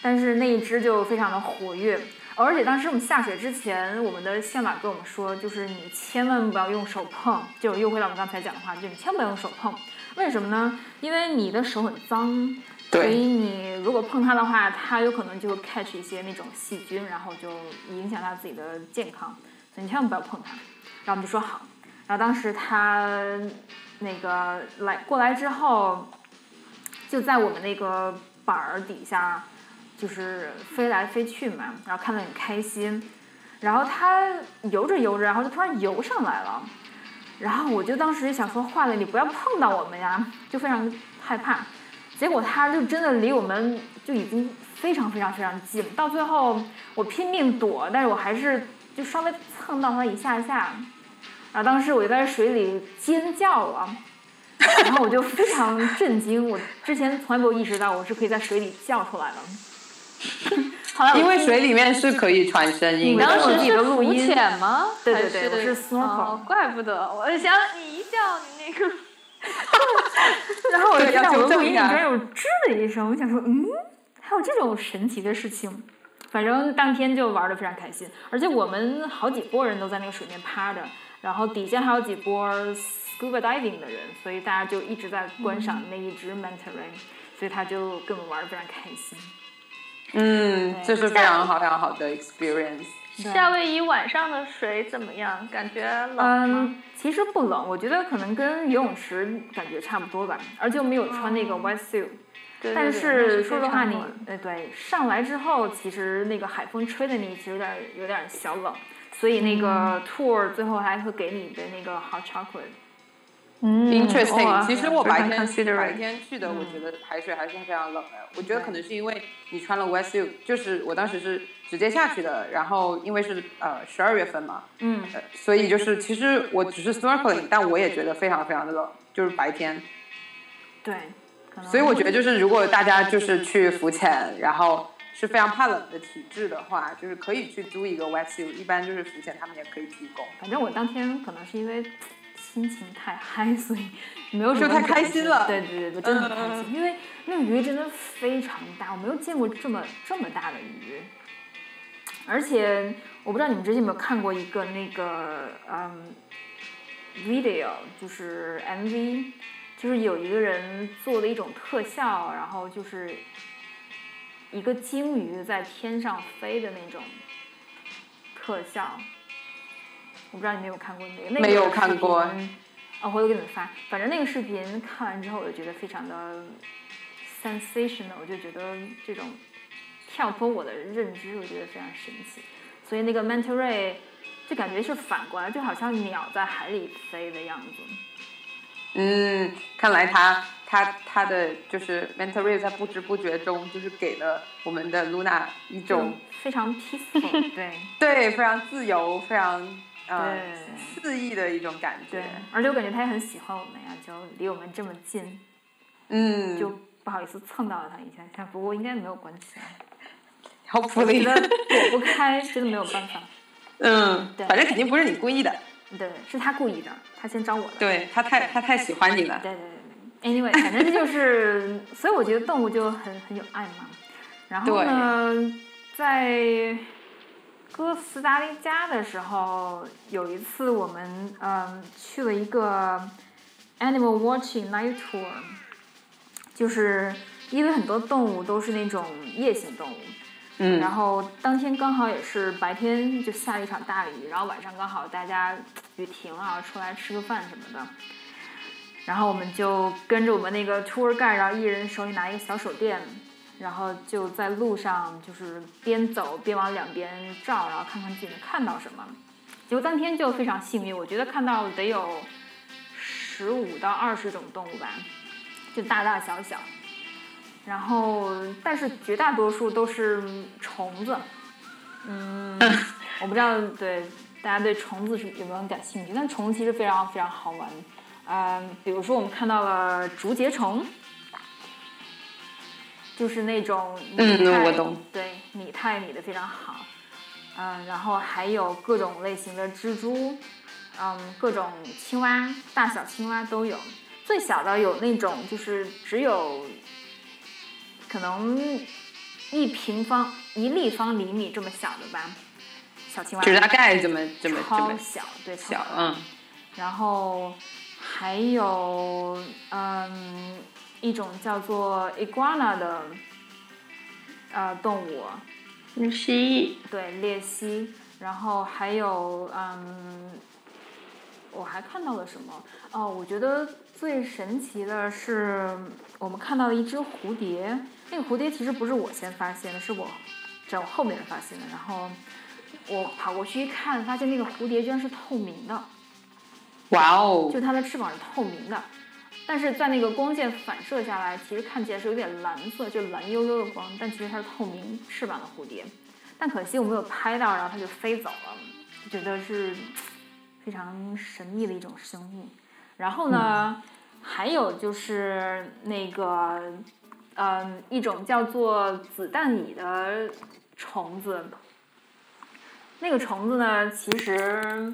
但是那一只就非常的活跃。而且当时我们下水之前，我们的向导跟我们说，就是你千万不要用手碰，就又回到我们刚才讲的话，就你千万不要用手碰。为什么呢？因为你的手很脏，所以你如果碰它的话，它有可能就会 catch 一些那种细菌，然后就影响它自己的健康。所以你千万不要碰它。然后我们就说好，然后当时他那个来过来之后，就在我们那个板儿底下，就是飞来飞去嘛，然后看得很开心。然后他游着游着，然后就突然游上来了，然后我就当时想说坏了，你不要碰到我们呀，就非常害怕。结果他就真的离我们就已经非常非常非常近，到最后我拼命躲，但是我还是就稍微蹭到他一下下。然后当时我就在水里尖叫了，然后我就非常震惊，我之前从来没有意识到我是可以在水里叫出来的。
因为水里面是可以传声音的
你
的。
当时是
我记得录
浮
音
潜吗？
对对对我是 snorkel
哦，怪不得，我想你一叫你那个，
然后我就
对要
听到我的录音里边有吱的一声，我想说，嗯，还有这种神奇的事情。反正当天就玩的非常开心，而且我们好几波人都在那个水面趴着，然后底下还有几波 scuba diving 的人，所以大家就一直在观赏那一只 manta ray，所以他就跟我们玩的非常开心。
嗯，这是非常好、非常好的 experience。
夏威夷晚上的水怎么样？感觉冷吗？
嗯，其实不冷，我觉得可能跟游泳池感觉差不多吧，而且我们有穿那个 wet suit。但
对对对
是说实话，你呃对上来之后，其实那个海风吹的你其实有点有点小冷，所以那
嗯
个 tour 最后还会给你的那个 hot chocolate。
嗯
Interesting，
哇
其实我白天
considerate
白天去的，我觉得海水还是非常冷的。我觉得可能是因为你穿了 wetsuit，就是我当时是直接下去的，然后因为是呃十二月份嘛，
嗯，
呃，所以就是其实我只是 snorkeling，但我也觉得非常非常的冷，就是白天。
对，
所以我觉得就是如果大家就是去浮潜，然后是非常怕冷的体质的话，就是可以去租一个 wetsuit，一般就是浮潜他们也可以提供。
反正我当天可能是因为心情太嗨，所以没有什么
就太开心了
对对对，我真的很开
嗯
心，因为那个鱼真的非常大，我没有见过这么这么大的鱼。而且我不知道你们之前有没有看过一个那个嗯 video，就是 MV，就是有一个人做的一种特效，然后就是一个鲸鱼在天上飞的那种特效。我不知道你们有没有看过那个，那个
没有看过
啊哦，回头给你们发。反正那个视频看完之后，我就觉得非常的 sensational，我就觉得这种跳脱我的认知，我觉得非常神奇。所以那个 manta ray 就感觉是反过来，就好像鸟在海里飞的样子。
嗯，看来他他他的就是 mental ray 在不知不觉中就是给了我们的 Luna 一种、
非常 peaceful，对
对非常自由、非常呃肆意的一种感
对
觉。，
而且我感觉他也很喜欢我们呀，就离我们这么近，
嗯，
就不好意思蹭到了他一下下，不过应该没有关系。
好
我
福利。
觉得躲不开，真的没有办法。
嗯，
对
反正肯定不是你故意的，
对，是他故意的，他先招我的。
对他太他太喜欢你了。
对对对对，anyway，反正这就是，所以我觉得动物就很很有爱嘛。然后呢，在哥斯达黎加的时候，有一次我们嗯去了一个 animal watching night tour，就是因为很多动物都是那种夜行动物，
嗯
然后当天刚好也是白天就下了一场大雨，然后晚上刚好大家雨停了，出来吃个饭什么的。然后我们就跟着我们那个 tour guide，然后一人手里拿一个小手电，然后就在路上就是边走边往两边照，然后看看自己能看到什么。结果当天就非常幸运，我觉得看到得有十五到二十种动物吧，就大大小小。然后，但是绝大多数都是虫子。嗯，我不知道对大家对虫子是有没有感兴趣，但虫子其实非常非常好玩。嗯，比如说我们看到了竹节虫，就是那种
嗯
拟态
我懂
对拟态拟的非常好。嗯，然后还有各种类型的蜘蛛，嗯，各种青蛙，大小青蛙都有。最小的有那种就是只有可能一平方一立方厘米这么小的吧，小青蛙。
就是大概这么这么这么
小，对，
小，嗯，
然后还有嗯一种叫做 iguana 的呃动物，
蜥蜴
对，鬣蜥。然后还有嗯，我还看到了什么？哦，我觉得最神奇的是我们看到了一只蝴蝶。那个蝴蝶其实不是我先发现的，是我在我后面发现的。然后我跑过去一看，发现那个蝴蝶居然是透明的。
哇哦
就，它的翅膀是透明的，但是在那个光线反射下来，其实看起来是有点蓝色，就蓝幽幽的光，但其实它是透明翅膀的蝴蝶。但可惜我没有拍到，然后它就飞走了，觉得是非常神秘的一种生物。然后呢，还有就是那个，嗯，一种叫做子弹蚁的虫子。那个虫子呢，其实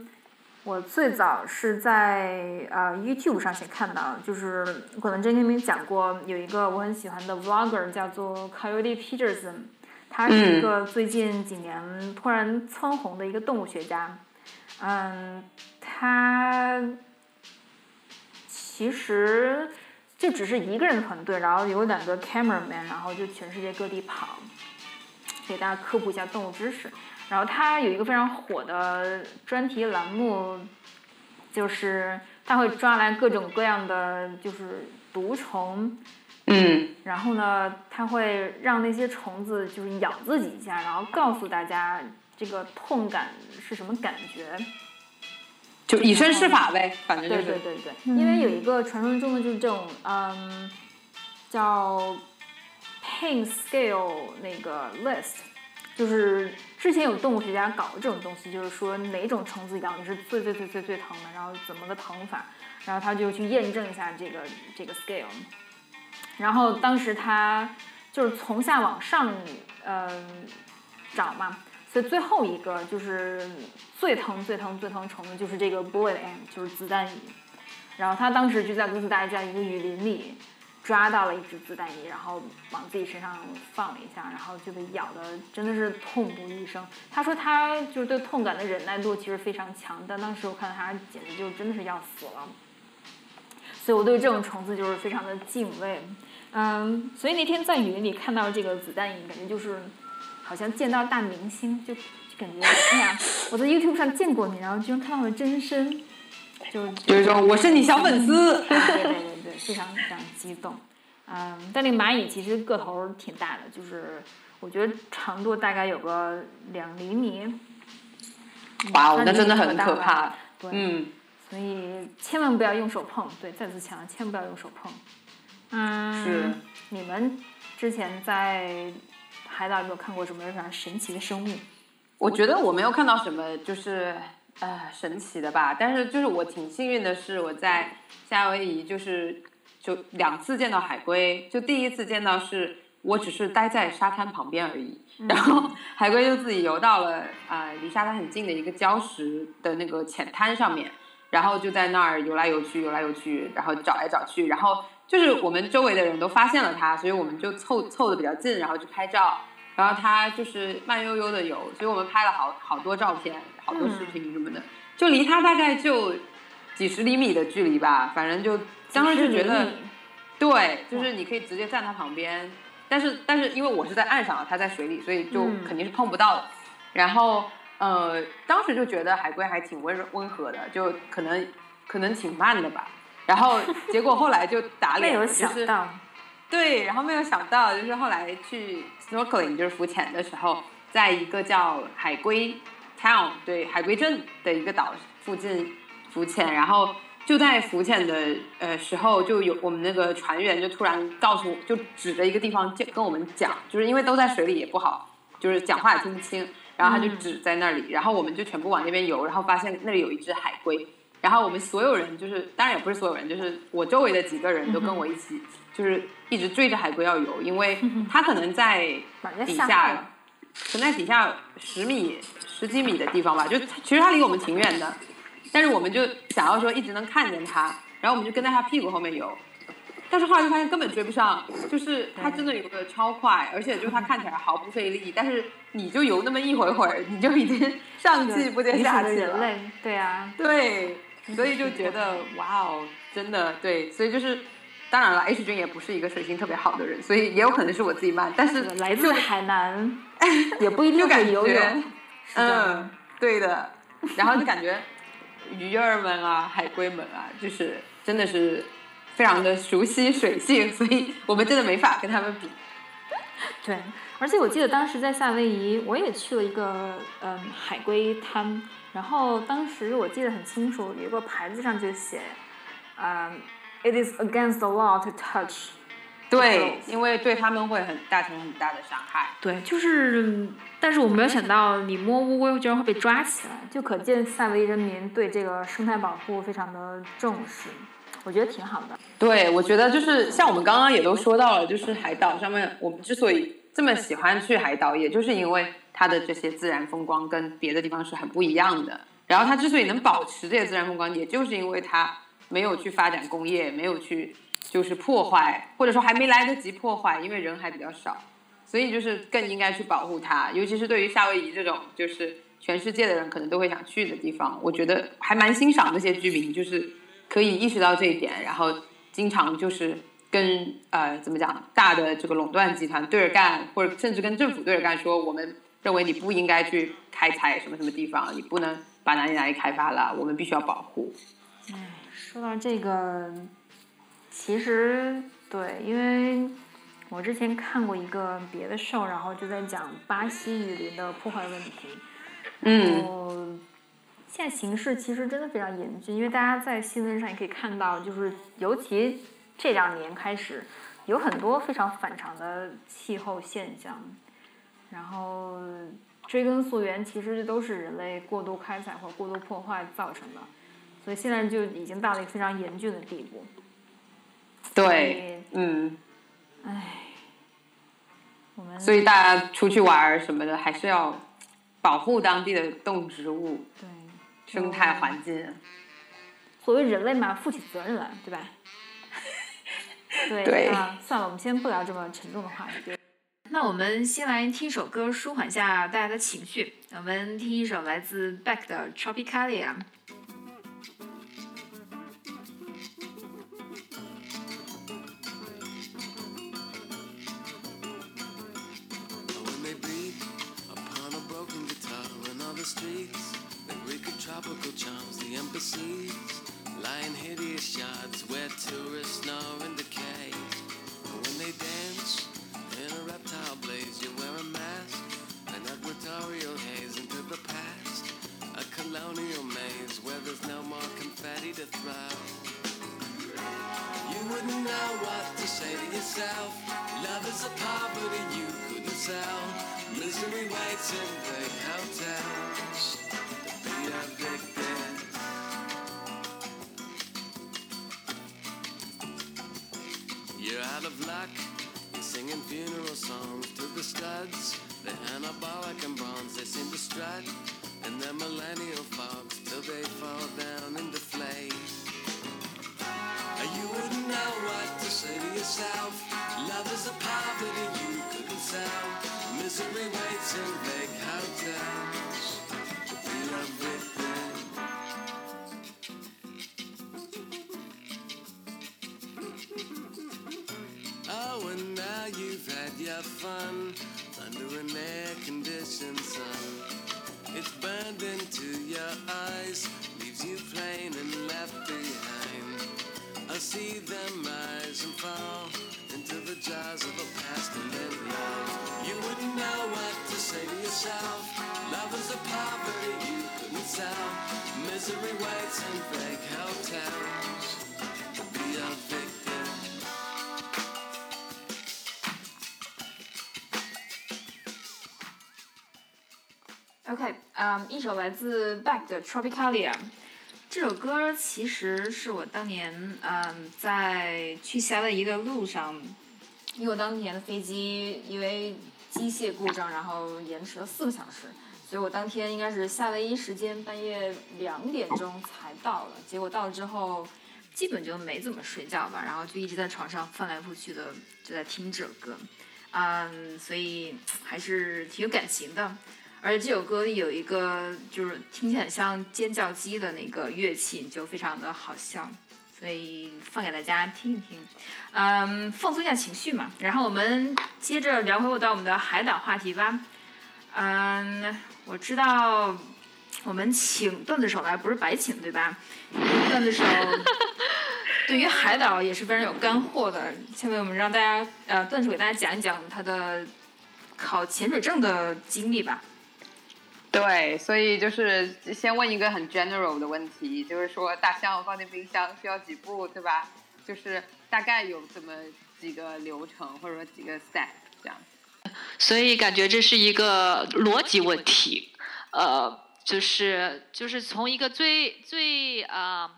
我最早是在呃 YouTube 上先看到，就是可能之前跟你们讲过，有一个我很喜欢的 Vlogger 叫做 Coyote Peterson，他是一个最近几年突然蹿红的一个动物学家。嗯，他其实就只是一个人团队，然后有两个 cameraman，然后就全世界各地跑，给大家科普一下动物知识。然后他有一个非常火的专题栏目，就是他会抓来各种各样的就是毒虫，
嗯，
然后呢，他会让那些虫子就是咬自己一下，然后告诉大家这个痛感是什么感觉。
就以身试法呗，反正就
对
是，
对对对，因为有一个传说中的就是这种嗯，叫 pain scale 那个 list，就是之前有动物学家搞这种东西，就是说哪种虫子咬你是最最最最最疼的，然后怎么个疼法，然后他就去验证一下这个这个 scale，然后当时他就是从下往上嗯找嘛，所以最后一个就是最疼、最疼、最疼虫的就是这个 bullet ant，就是子弹蚁。然后他当时就在哥斯达黎加一个雨林里抓到了一只子弹蚁，然后往自己身上放了一下，然后就被咬的真的是痛不欲生。他说他就是对痛感的忍耐度其实非常强，但当时我看到他简直就真的是要死了。所以我对这种虫子就是非常的敬畏。嗯，所以那天在雨林里看到这个子弹蚁，感觉就是好像见到大明星，就就感觉哎呀，我在 YouTube 上见过你，然后居然看到了真身，就
有一种我是你小粉丝，
对对对对，非常非常激动。嗯，但那个蚂蚁其实个头挺大的，就是我觉得长度大概有个两厘米。
哇哦，那真的很可怕，
对，
嗯，
所以千万不要用手碰。对，再次强调，千万不要用手碰。嗯，
是。
你们之前在海岛有没有看过什么非常神奇的生物？
我觉得我没有看到什么就是呃神奇的吧，但是就是我挺幸运的是我在夏威夷就是就两次见到海龟，就第一次见到是我只是待在沙滩旁边而已，然后海龟就自己游到了啊、呃离沙滩很近的一个礁石的那个浅滩上面，然后就在那儿游来游去，游来游去，然后找来找去，然后就是我们周围的人都发现了它，所以我们就凑凑的比较近，然后去拍照。然后它就是慢悠悠的游，所以我们拍了好好多照片，好多视频什么的，就离他大概就几十厘米的距离吧，反正就当时就觉得对，就是你可以直接站他旁边，但是但是因为我是在岸上，他在水里，所以就
嗯
肯定是碰不到的。然后呃，当时就觉得海龟还挺温柔温和的，就可能可能挺慢的吧。然后 结果后来就打
没有
脸了，就是
想到，
对，然后没有想到，就是后来去 snorkeling 就是浮潜的时候，在一个叫海龟 Town，对，海龟镇的一个岛附近浮潜，然后就在浮潜的呃时候，就有我们那个船员就突然告诉我，就指着一个地方就跟我们讲，就是因为都在水里也不好，就是讲话也听不清，然后他就指在那里，然后我们就全部往那边游，然后发现那里有一只海龟，然后我们所有人就是，当然也不是所有人，就是我周围的几个人都跟我一起，就是一直追着海龟要游，因为它可能在底下。可能在底下十米、十几米的地方吧，就其实它离我们挺远的，但是我们就想要说一直能看见它，然后我们就跟在它屁股后面游，但是后来就发现根本追不上，就是它真的游的超快，而且就是它看起来毫不费力，但是你就游那么一会儿会儿，你就已经 上气不接下气了。
的人类，对啊，
对，所以就觉得 哇哦，真的对，所以就是。当然了，H 君也不是一个水性特别好的人，所以也有可能是我自己慢。但是
来自海南，也不一定会游泳。
嗯，对的。然后就感觉鱼儿们啊、海龟们啊，就是真的是非常的熟悉水性，所以我们真的没法跟他们比。
对，而且我记得当时在夏威夷，我也去了一个嗯海龟滩，然后当时我记得很清楚，有一个牌子上就写，嗯，It is against the law to touch。
对，因为对他们会很大成很大的伤害。
对，就是，但是我没有想到你摸乌龟居然会被抓起来，就可见夏威夷人民对这个生态保护非常的重视，我觉得挺好的。
对，我觉得就是像我们刚刚也都说到了，就是海岛上面，我们之所以这么喜欢去海岛，也就是因为它的这些自然风光跟别的地方是很不一样的。然后它之所以能保持这些自然风光，也就是因为它没有去发展工业，没有去就是破坏，或者说还没来得及破坏，因为人还比较少，所以就是更应该去保护它。尤其是对于夏威夷这种就是全世界的人可能都会想去的地方，我觉得还蛮欣赏那些居民，就是可以意识到这一点，然后经常就是跟呃怎么讲大的这个垄断集团对着干，或者甚至跟政府对着干，说我们认为你不应该去开采什么什么地方，你不能把哪里哪里开发了，我们必须要保护。
说到这个，其实对，因为我之前看过一个别的 show，然后就在讲巴西雨林的破坏问题。
嗯，
嗯，现在形势其实真的非常严峻，因为大家在新闻上也可以看到，就是尤其这两年开始，有很多非常反常的气候现象，然后追根溯源，其实这都是人类过度开采或过度破坏造成的，所以现在就已经到了一个非常严峻的地步。
对，嗯，
唉，我们
所以大家出去玩儿什么的，还是要保护当地的动植物、
对
生态环境。
作为人类嘛，负起责任来，对吧？对
对
啊，算了，我们先不聊这么沉重的话题。那我们先来听首歌，舒缓下大家的情绪。我们听一首来自 Beck 的《Tropicalia》。
The streets, they wicked tropical charms, the embassies, lying hideous shards where tourists snore and decay. And when they dance in a reptile blaze, you wear a mask, an equatorial haze into the past, a colonial maze where there's no more confetti to throw. You wouldn't know what to say to yourself. Love is a poverty you couldn't sell. Misery waits in big hotels to be evicted. You're out of luck. You're singing funeral songs to the studs. They're anabolic and bronze. They seem to strut in their millennial fogs till they fall down and deflate. You wouldn't know what to say to yourself. Love is a poverty you couldn't sell. Misery waits in big hotels to be evicted. Oh, and now you've had your fun under an air-conditioned sun. It's burned into your eyes, leaves you plain and left behind. I see them rise and fall into the jaws of a past and love. You
Okay，嗯、一首来自 Back 的《Tropicalia》。这首歌其实是我当年嗯在去夏威夷的路上，因为我当年的飞机因为机械故障，然后延迟了四个小时，所以我当天应该是夏威夷时间半夜两点钟才到了。结果到了之后，基本就没怎么睡觉吧，然后就一直在床上翻来覆去的就在听这首歌，嗯，所以还是挺有感情的。而且这首歌有一个就是听起来很像尖叫鸡的那个乐器，就非常的好笑，所以放给大家听一听，嗯，放松一下情绪嘛。然后我们接着聊回到我们的海岛话题吧。嗯，我知道我们请段子手来不是白请对吧？段子手 对于海岛也是非常有干货的。下面我们让大家呃段子手给大家讲一讲他的考潜水证的经历吧。
对，所以就是先问一个很 general 的问题，就是说大象放进冰箱需要几步，对吧？就是大概有这么几个流程，或者说几个 step 这样。
所以感觉这是一个逻辑问题，呃，就是就是从一个最最啊、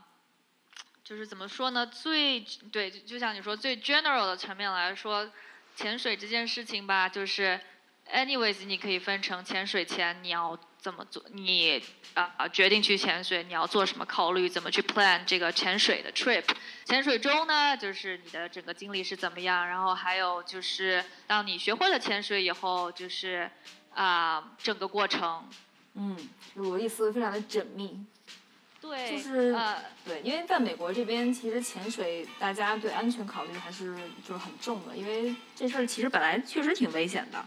就是怎么说呢？最对，就像你说最 general 的层面来说，潜水这件事情吧，就是 anyways，你可以分成潜水前你要怎么做，你啊、啊决定去潜水，你要做什么考虑，怎么去 plan 这个潜水的 trip。潜水中呢，就是你的整个经历是怎么样，然后还有就是当你学会了潜水以后，就是啊、整个过程。
嗯，逻辑思维非常的缜密。
对，
就是
呃，
对，因为在美国这边，其实潜水大家对安全考虑还是就是很重的，因为这事儿其实本来确实挺危险的。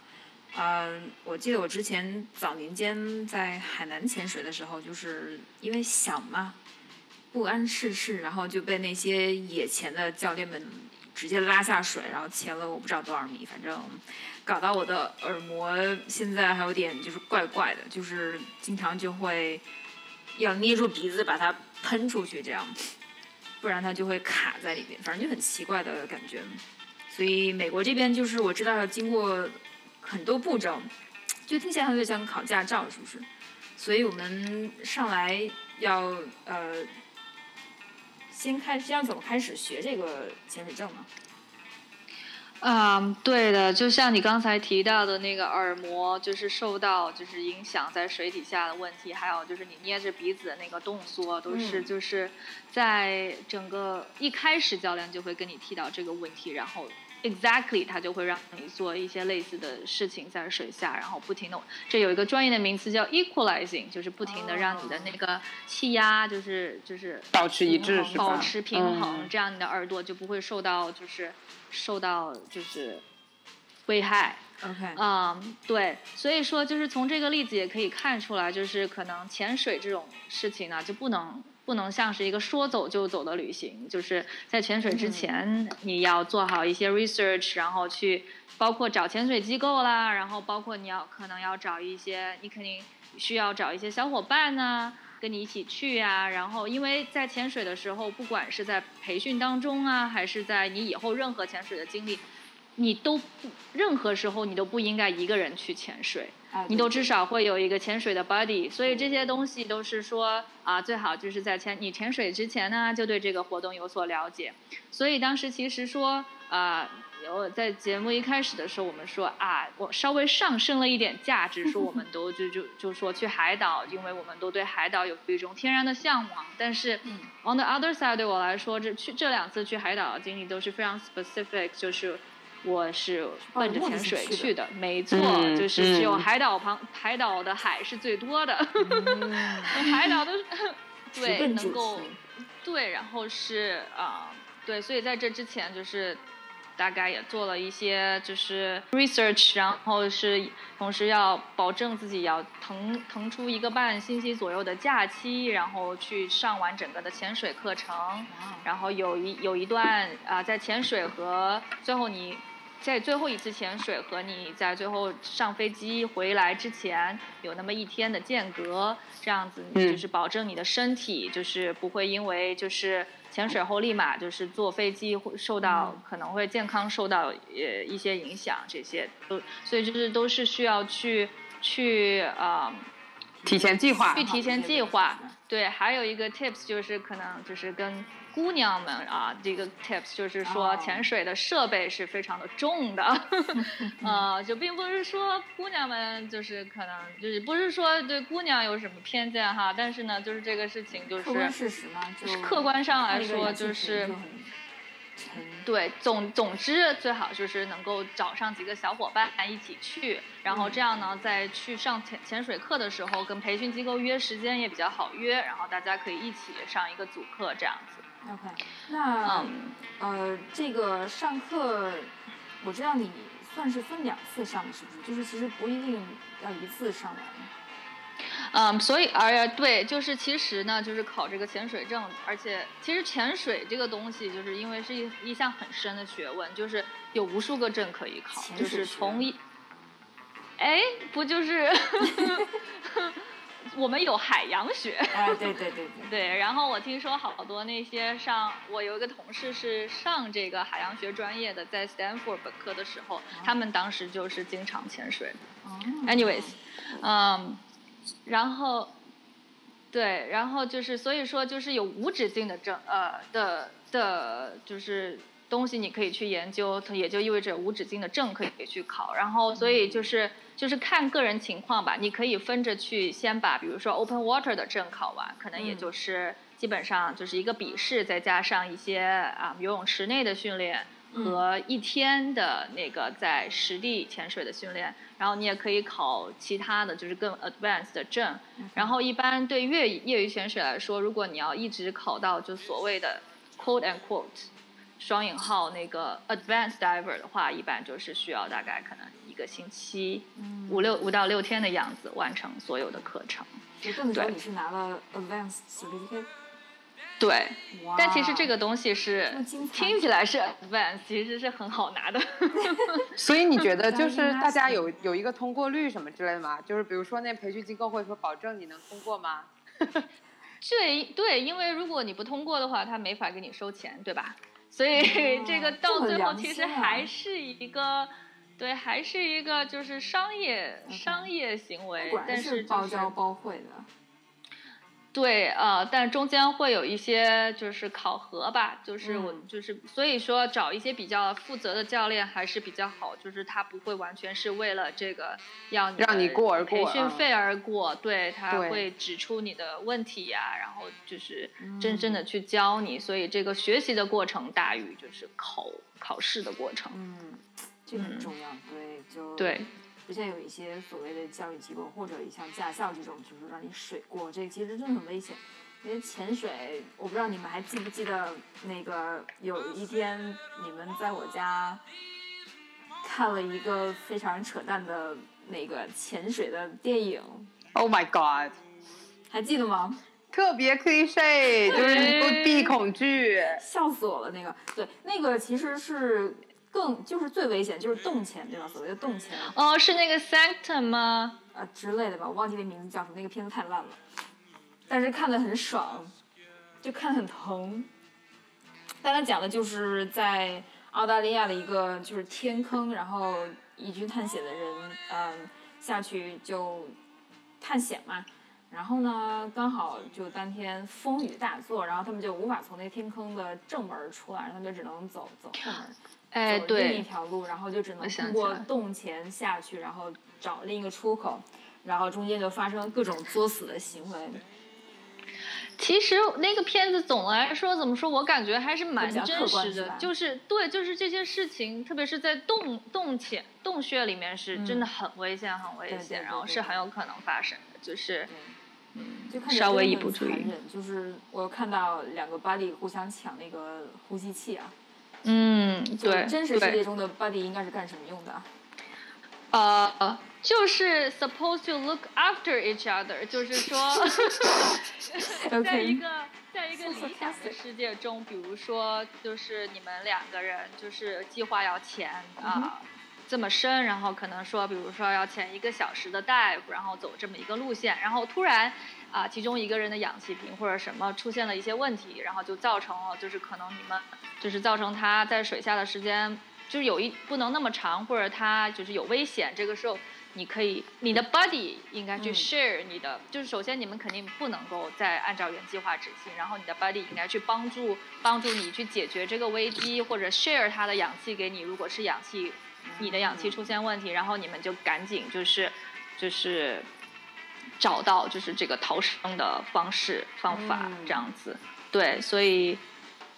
嗯、我记得我之前早年间在海南潜水的时候，就是因为想嘛，不谙世事，然后就被那些野潜的教练们直接拉下水，然后潜了我不知道多少米，反正搞到我的耳膜现在还有点就是怪怪的，就是经常就会要捏住鼻子把它喷出去，这样，不然它就会卡在里面，反正就很奇怪的感觉。所以美国这边就是我知道要经过很多步骤，就听起来有点像考驾照，是不是？所以我们上来要呃，先开先要怎么开始学这个潜水证呢？
嗯，对的，就像你刚才提到的那个耳膜，就是受到就是影响在水底下的问题，还有就是你捏着鼻子的那个动作，都是
嗯
就是在整个一开始教练就会跟你提到这个问题，然后 exactly 它就会让你做一些类似的事情在水下，然后不停的，这有一个专业的名词叫 equalizing，就是不停的让你的那个气压就是就是
保持一致是吧？
保持平衡，
嗯
这样你的耳朵就不会受到就是受到就是危害。
OK，
嗯，对，所以说就是从这个例子也可以看出来，就是可能潜水这种事情呢，就不能不能像是一个说走就走的旅行，就是在潜水之前，你要做好一些 research，然后去包括找潜水机构啦，然后包括你要可能要找一些，你肯定需要找一些小伙伴呐、跟你一起去呀、然后因为在潜水的时候，不管是在培训当中啊，还是在你以后任何潜水的经历，你都不任何时候你都不应该一个人去潜水，
哎
你都至少会有一个潜水的 buddy，所以这些东西都是说啊，最好就是在潜你潜水之前呢，就对这个活动有所了解。所以当时其实说啊，我在节目一开始的时候，我们说啊，我稍微上升了一点价值，说我们都就就就说去海岛，因为我们都对海岛有一种天然的向往。但是 on the other side 对我来说，这去这两次去海岛的经历都是非常 specific，就是。我是奔着潜水去的，没错，
嗯
就是只有
嗯。
海岛旁海岛的海是最多的，海岛都是 对能够对，然后是啊、对，所以在这之前就是大概也做了一些就是 research，然后是同时要保证自己要腾腾出一个半星期左右的假期，然后去上完整个的潜水课程，然后有一有一段啊、在潜水和最后你在最后一次潜水和你在最后上飞机回来之前有那么一天的间隔，这样子
嗯
就是保证你的身体就是不会因为就是潜水后立马就是坐飞机会受到可能会健康受到呃一些影响，这些都所以就是都是需要去去啊。
提前计划
去提前计划。对，还有一个 tips 就是可能就是跟姑娘们啊，这个 tips 就是说
哦
潜水的设备是非常的重的，呃，就并不是说姑娘们就是可能就是不是说对姑娘有什么偏见哈，但是呢，就是这个事情就是
客观事实嘛，就
客观上来说就是。对，总总之最好就是能够找上几个小伙伴一起去，然后这样呢，在去上潜潜水课的时候，跟培训机构约时间也比较好约，然后大家可以一起上一个组课这样子。
OK，那、
嗯
呃，这个上课，我知道你算是分两次上的，是不是？就是其实不一定要一次上完。
嗯，所以而对，就是其实呢，就是考这个潜水证，而且其实潜水这个东西，就是因为是一一项很深的学问，就是有无数个证可以考，就是从一，哎，不就是 我们有海洋学。
哎，对对对对，
对，然后我听说好多那些上，我有一个同事是上这个海洋学专业的，在 Stanford 本科的时候，他们当时就是经常潜水。
哦
Anyways，嗯，然后，对，然后就是所以说就是有无止境的证，呃的的，就是东西你可以去研究，它也就意味着无止境的证可以去考。然后所以就是就是看个人情况吧，你可以分着去先把比如说 Open Water 的证考完，可能也
嗯
就是基本上就是一个笔试，再加上一些啊游泳池内的训练。和一天的那个在实地潜水的训练，然后你也可以考其他的就是更 advanced 的证。然后一般对业余业余潜水来说，如果你要一直考到就所谓的 quote and quote 双引号那个 advanced diver 的话，一般就是需要大概可能一个星期五六五到六天的样子完成所有的课程。对
你是拿了 advanced certificate，
对，
哇！
但其实这个东西是听起来是 advanced，其实是很好拿的。
所以你觉得就是大家有有一个通过率什么之类的吗？就是比如说那培训机构会说保证你能通过吗？
对对，因为如果你不通过的话，他没法给你收钱，对吧？所以这个到最后其实还是一个，对，还是一个就是商业商业行为，但是就是
包教包会的。
对，呃，但中间会有一些就是考核吧，就是我、
嗯。
就是所以说找一些比较负责的教练还是比较好，就是他不会完全是为了这个要你
让你过而
培训费而过，对他会指出你的问题呀、然后就是
嗯
真正的去教你，所以这个学习的过程大于就是考考试的过程，
嗯，这个很重要。对，就
对。
之前有一些所谓的教育机构或者像驾校这种，就是让你水过，这个其实真的很危险。因为潜水，我不知道你们还记不记得那个有一天你们在我家看了一个非常扯淡的那个潜水的电影
，Oh my god！
还记得吗？
特别 cliche，就是不避恐惧。
笑死我了！那个对，那个其实是更就是最危险，就是洞前对吧？所谓的洞潜
哦，是那个 Sanctum 吗？
啊之类的吧，我忘记那名字叫什么，那个片子太烂了，但是看得很爽，就看得很疼。但它讲的就是在澳大利亚的一个就是天坑，然后一军探险的人，嗯，下去就探险嘛。然后呢，刚好就当天风雨大作，然后他们就无法从那天坑的正门儿出来，然后他们就只能走走后门儿。
哎，
走另一，条路，然后就只能通过洞前下去，然后找另一个出口，然后中间就发生各种作死的行为。
其实那个片子总的来说怎么说，我感觉还是蛮真实的就是对，就是这些事情，特别是在洞洞前洞穴里面是真的很危险，很危
嗯对对
险，
对
然后是很有可能发生的，就是
就看
稍微一不注意，
就是我看到两个 buddy 互相抢那个呼吸器啊，
嗯，对，
真实世界，中的 buddy 应该是干什么用的啊？
呃，就是 supposed to look after each other，就是说，在一个在一个理想的世界中，比如说，就是你们两个人就是计划要潜啊、这么深，然后可能说，比如说要潜一个小时的 dive，然后走这么一个路线，然后突然啊、其中一个人的氧气瓶或者什么出现了一些问题，然后就造成了就是可能你们就是造成他在水下的时间就是有一不能那么长，或者他就是有危险，这个时候。你可以，你的 buddy 应该去
嗯
share 你的，就是首先你们肯定不能够再按照原计划执行，然后你的 buddy 应该去帮助帮助你去解决这个危机，或者 share 他的氧气给你，如果是氧气，你的氧气出现问题，然后你们就赶紧就是就是找到就是这个逃生的方式方法
嗯
这样子，对，所以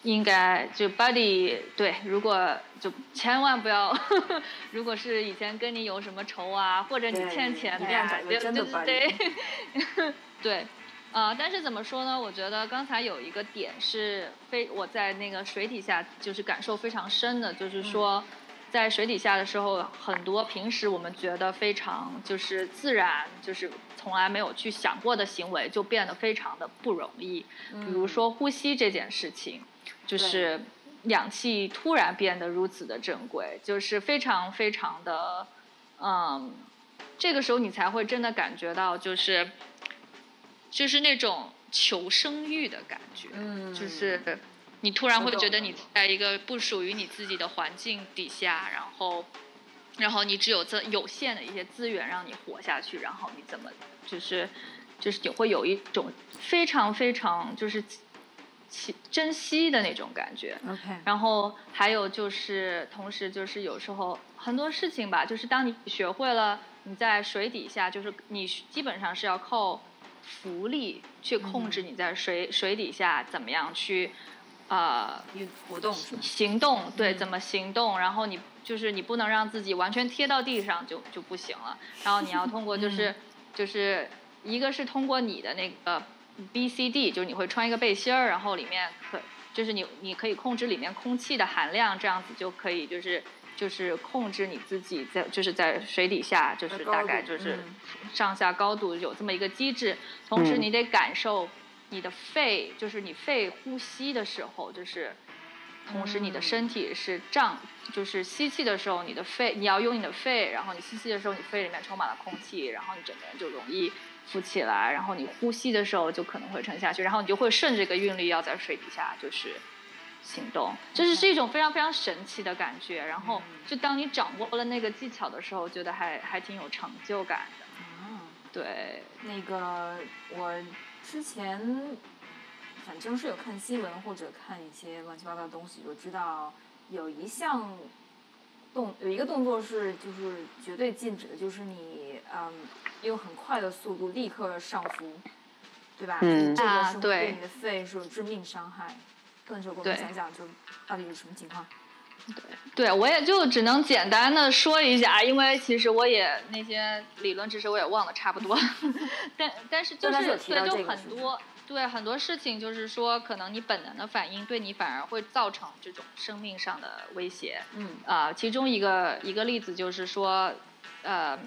应该就 buddy 对，如果就千万不要，如果是以前跟你有什么仇啊，或者你欠钱的呀，
找个真的
就
buddy
对 对。啊、但是怎么说呢？我觉得刚才有一个点是非我在那个水底下就是感受非常深的，就是说，在水底下的时候，很多平时我们觉得非常就是自然，就是从来没有去想过的行为，就变得非常的不容易。比如说呼吸这件事情，就是氧气突然变得如此的珍贵，就是非常非常的，嗯，这个时候你才会真的感觉到，就是就是那种求生欲的感觉，
嗯
就是你突然会觉得你在一个不属于你自己的环境底下，然后。然后你只有这有限的一些资源让你活下去，然后你怎么就是就是你会有一种非常非常就是其珍惜的那种感觉。
OK，
然后还有就是，同时就是有时候很多事情吧，就是当你学会了你在水底下，就是你基本上是要靠浮力去控制你在水、水底下怎么样去呃
运活动。
行动，对，
嗯
怎么行动，然后你就是你不能让自己完全贴到地上就就不行了，然后你要通过就是、
嗯。
就是一个是通过你的那个 B C D，就是你会穿一个背心儿，然后里面可就是你你可以控制里面空气的含量，这样子就可以就是就是控制你自己在就是在水底下就是大概就是
嗯。
上下高度有这么一个机制，同时
嗯。
你得感受你的肺，就是你肺呼吸的时候，就是同时你的身体是胀，就是吸气的时候，你的肺你要用你的肺，然后你吸气的时候，你肺里面充满了空气，然后你整个人就容易浮起来，然后你呼吸的时候就可能会沉下去，然后你就会顺这个韵律要在水底下就是行动，就是是一种非常非常神奇的感觉。然后就当你掌握了那个技巧的时候，觉得还还挺有成就感的。
嗯，
对，
那个我之前反正是有看新闻或者看一些乱七八糟的东西，就知道有一项动有一个动作是就是绝对禁止的，就是你嗯用很快的速度立刻上浮，对吧？
嗯
这个是
对
对你的肺是有致命伤害。更手给我们
对
讲讲，就到底是什么情况？
对，我也就只能简单的说一下，因为其实我也那些理论知识我也忘了差不多，但但是就
是
对，就很多对很多事情，就是说可能你本能的反应对你反而会造成这种生命上的威胁。
嗯
啊、其中一个一个例子就是说，呃，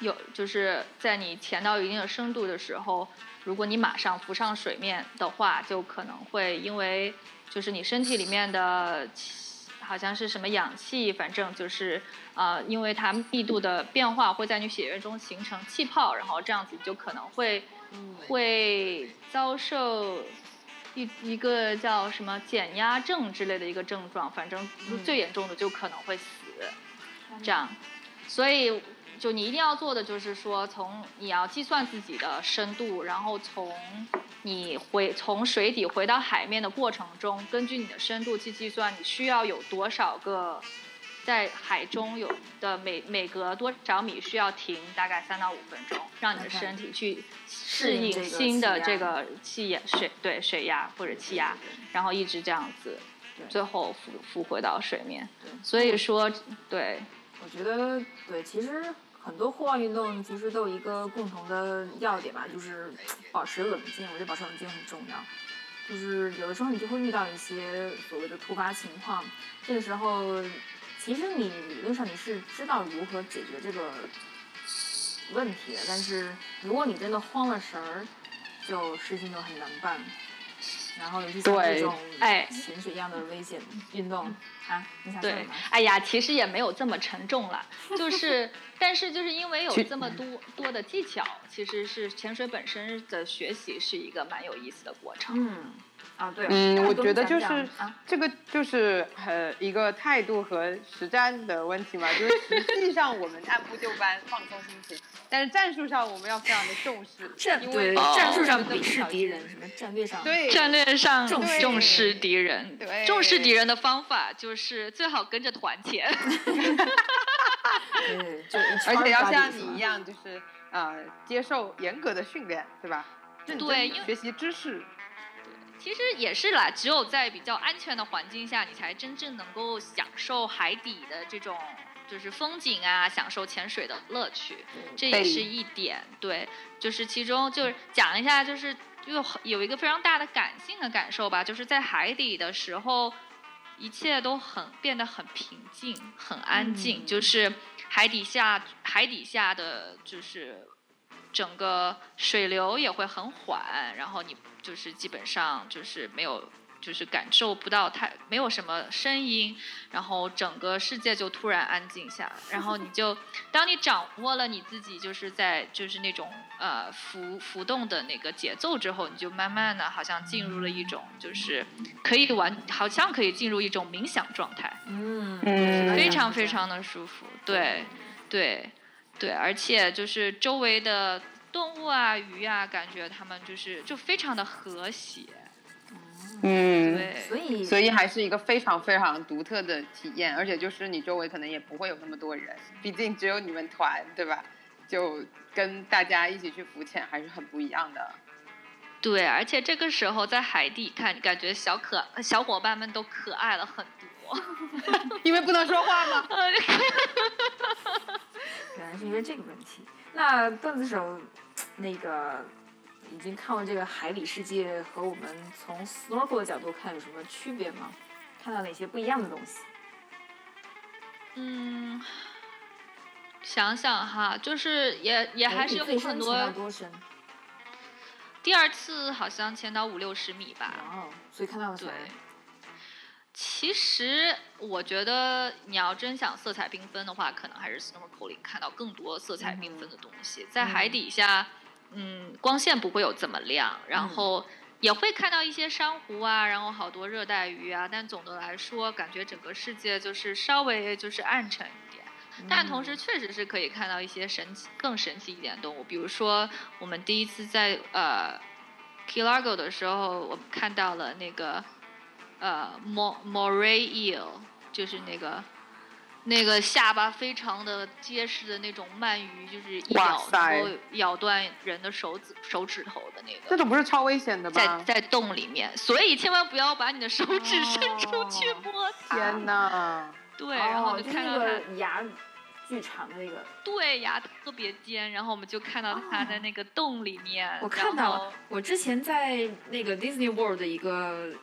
有就是在你潜到一定的深度的时候，如果你马上浮上水面的话，就可能会因为就是你身体里面的气好像是什么氧气，反正就是呃，因为它密度的变化会在你血液中形成气泡，然后这样子就可能会会遭受一一个叫什么减压症之类的一个症状，反正最严重的就可能会死，这样，所以就你一定要做的就是说，从你要计算自己的深度，然后从你回从水底回到海面的过程中，根据你的深度去计算你需要有多少个。在海中有的每每隔多少米需要停大概三到五分钟，让你的身体去
适
适应新的这个气压水对水压或者气压，然后一直这样子，最后浮浮回到水面
对。
所以说，对
我觉得对，其实很多户外运动其实都有一个共同的要点吧，就是保持冷静。我觉得保持冷静很重要。就是有的时候你就会遇到一些所谓的突发情况，这个时候其实你理论上你是知道如何解决这个问题的，但是如果你真的慌了神儿，就事情就很难办。然后尤其像这
对
种
哎
潜水一样的危险运动啊，你想说什
对
么？，
哎呀，其实也没有这么沉重了，就是，但是就是因为有这么多多的技巧，其实是潜水本身的学习是一个蛮有意思的过程。
嗯，啊对，
嗯，我觉得就是
啊，
这个就是呃一个态度和实战的问题嘛，就是实际上我们按部就班放松心情，但是战术上我们要非常的重视，
战
因为
对战术上
这么
鄙视
小
敌人，什么战略上
对
战略上
重视
重视敌人，
对
重视敌人的方法就是最好跟着团潜。
对，
而且要像你一样，就是呃接受严格的训练，对吧？认真
对因为
学习知识，
其实也是啦，只有在比较安全的环境下，你才真正能够享受海底的这种就是风景啊，享受潜水的乐趣。这也是一点，对，就是其中就是讲一下，就是有有一个非常大的感性的感受吧，就是在海底的时候，一切都很变得很平静、很安静，
嗯
就是海底下海底下的就是整个水流也会很缓，然后你就是基本上就是没有。就是感受不到太没有什么声音，然后整个世界就突然安静下来，然后你就当你掌握了你自己就是在就是那种呃浮浮动的那个节奏之后，你就慢慢的好像进入了一种就是可以完好像可以进入一种冥想状态，
嗯
嗯
非常非常的舒服，对对对，而且就是周围的动物啊鱼啊，感觉它们就是就非常的和谐，
嗯，
对
所以
所以还是一个非常非常独特的体验，而且就是你周围可能也不会有那么多人，毕竟只有你们团，对吧？就跟大家一起去浮潜还是很不一样的。
对，而且这个时候在海底看，感觉小可小伙伴们都可爱了很多。
因为不能说话吗？
原来是因为这个问题。那段子手那个已经看过这个海底世界，和我们从 snorkel 的角度看有什么区别吗？看到哪些不一样的东西？
嗯，想想哈，就是也也还是有很多。
多深？
第二次好像潜到五六十米吧。
哦，所以看到了啥
对？其实我觉得你要真想色彩缤纷的话，可能还是 snorkeling 看到更多色彩缤纷的东西。在海底下，嗯，光线不会有这么亮，然后也会看到一些珊瑚啊，然后好多热带鱼啊。但总的来说，感觉整个世界就是稍微就是暗沉一点。但同时，确实是可以看到一些神奇、更神奇一点的动物，比如说我们第一次在呃 Key Largo 的时候，我们看到了那个呃 Mor Moray eel，就是那个那个下巴非常的结实的那种鳗鱼，就是一咬
哇塞
能够咬断人的手指手指头的那个。
这种不是超危险的吗？
在在洞里面，所以千万不要把你的手指伸出去摸它。
天哪！
对，然后
我，就
看到它
个牙巨长的那个。
对牙特别尖，然后我们就看到它在那个洞里面。
我看到了，我之前在那个 Disney World 的一个，哎，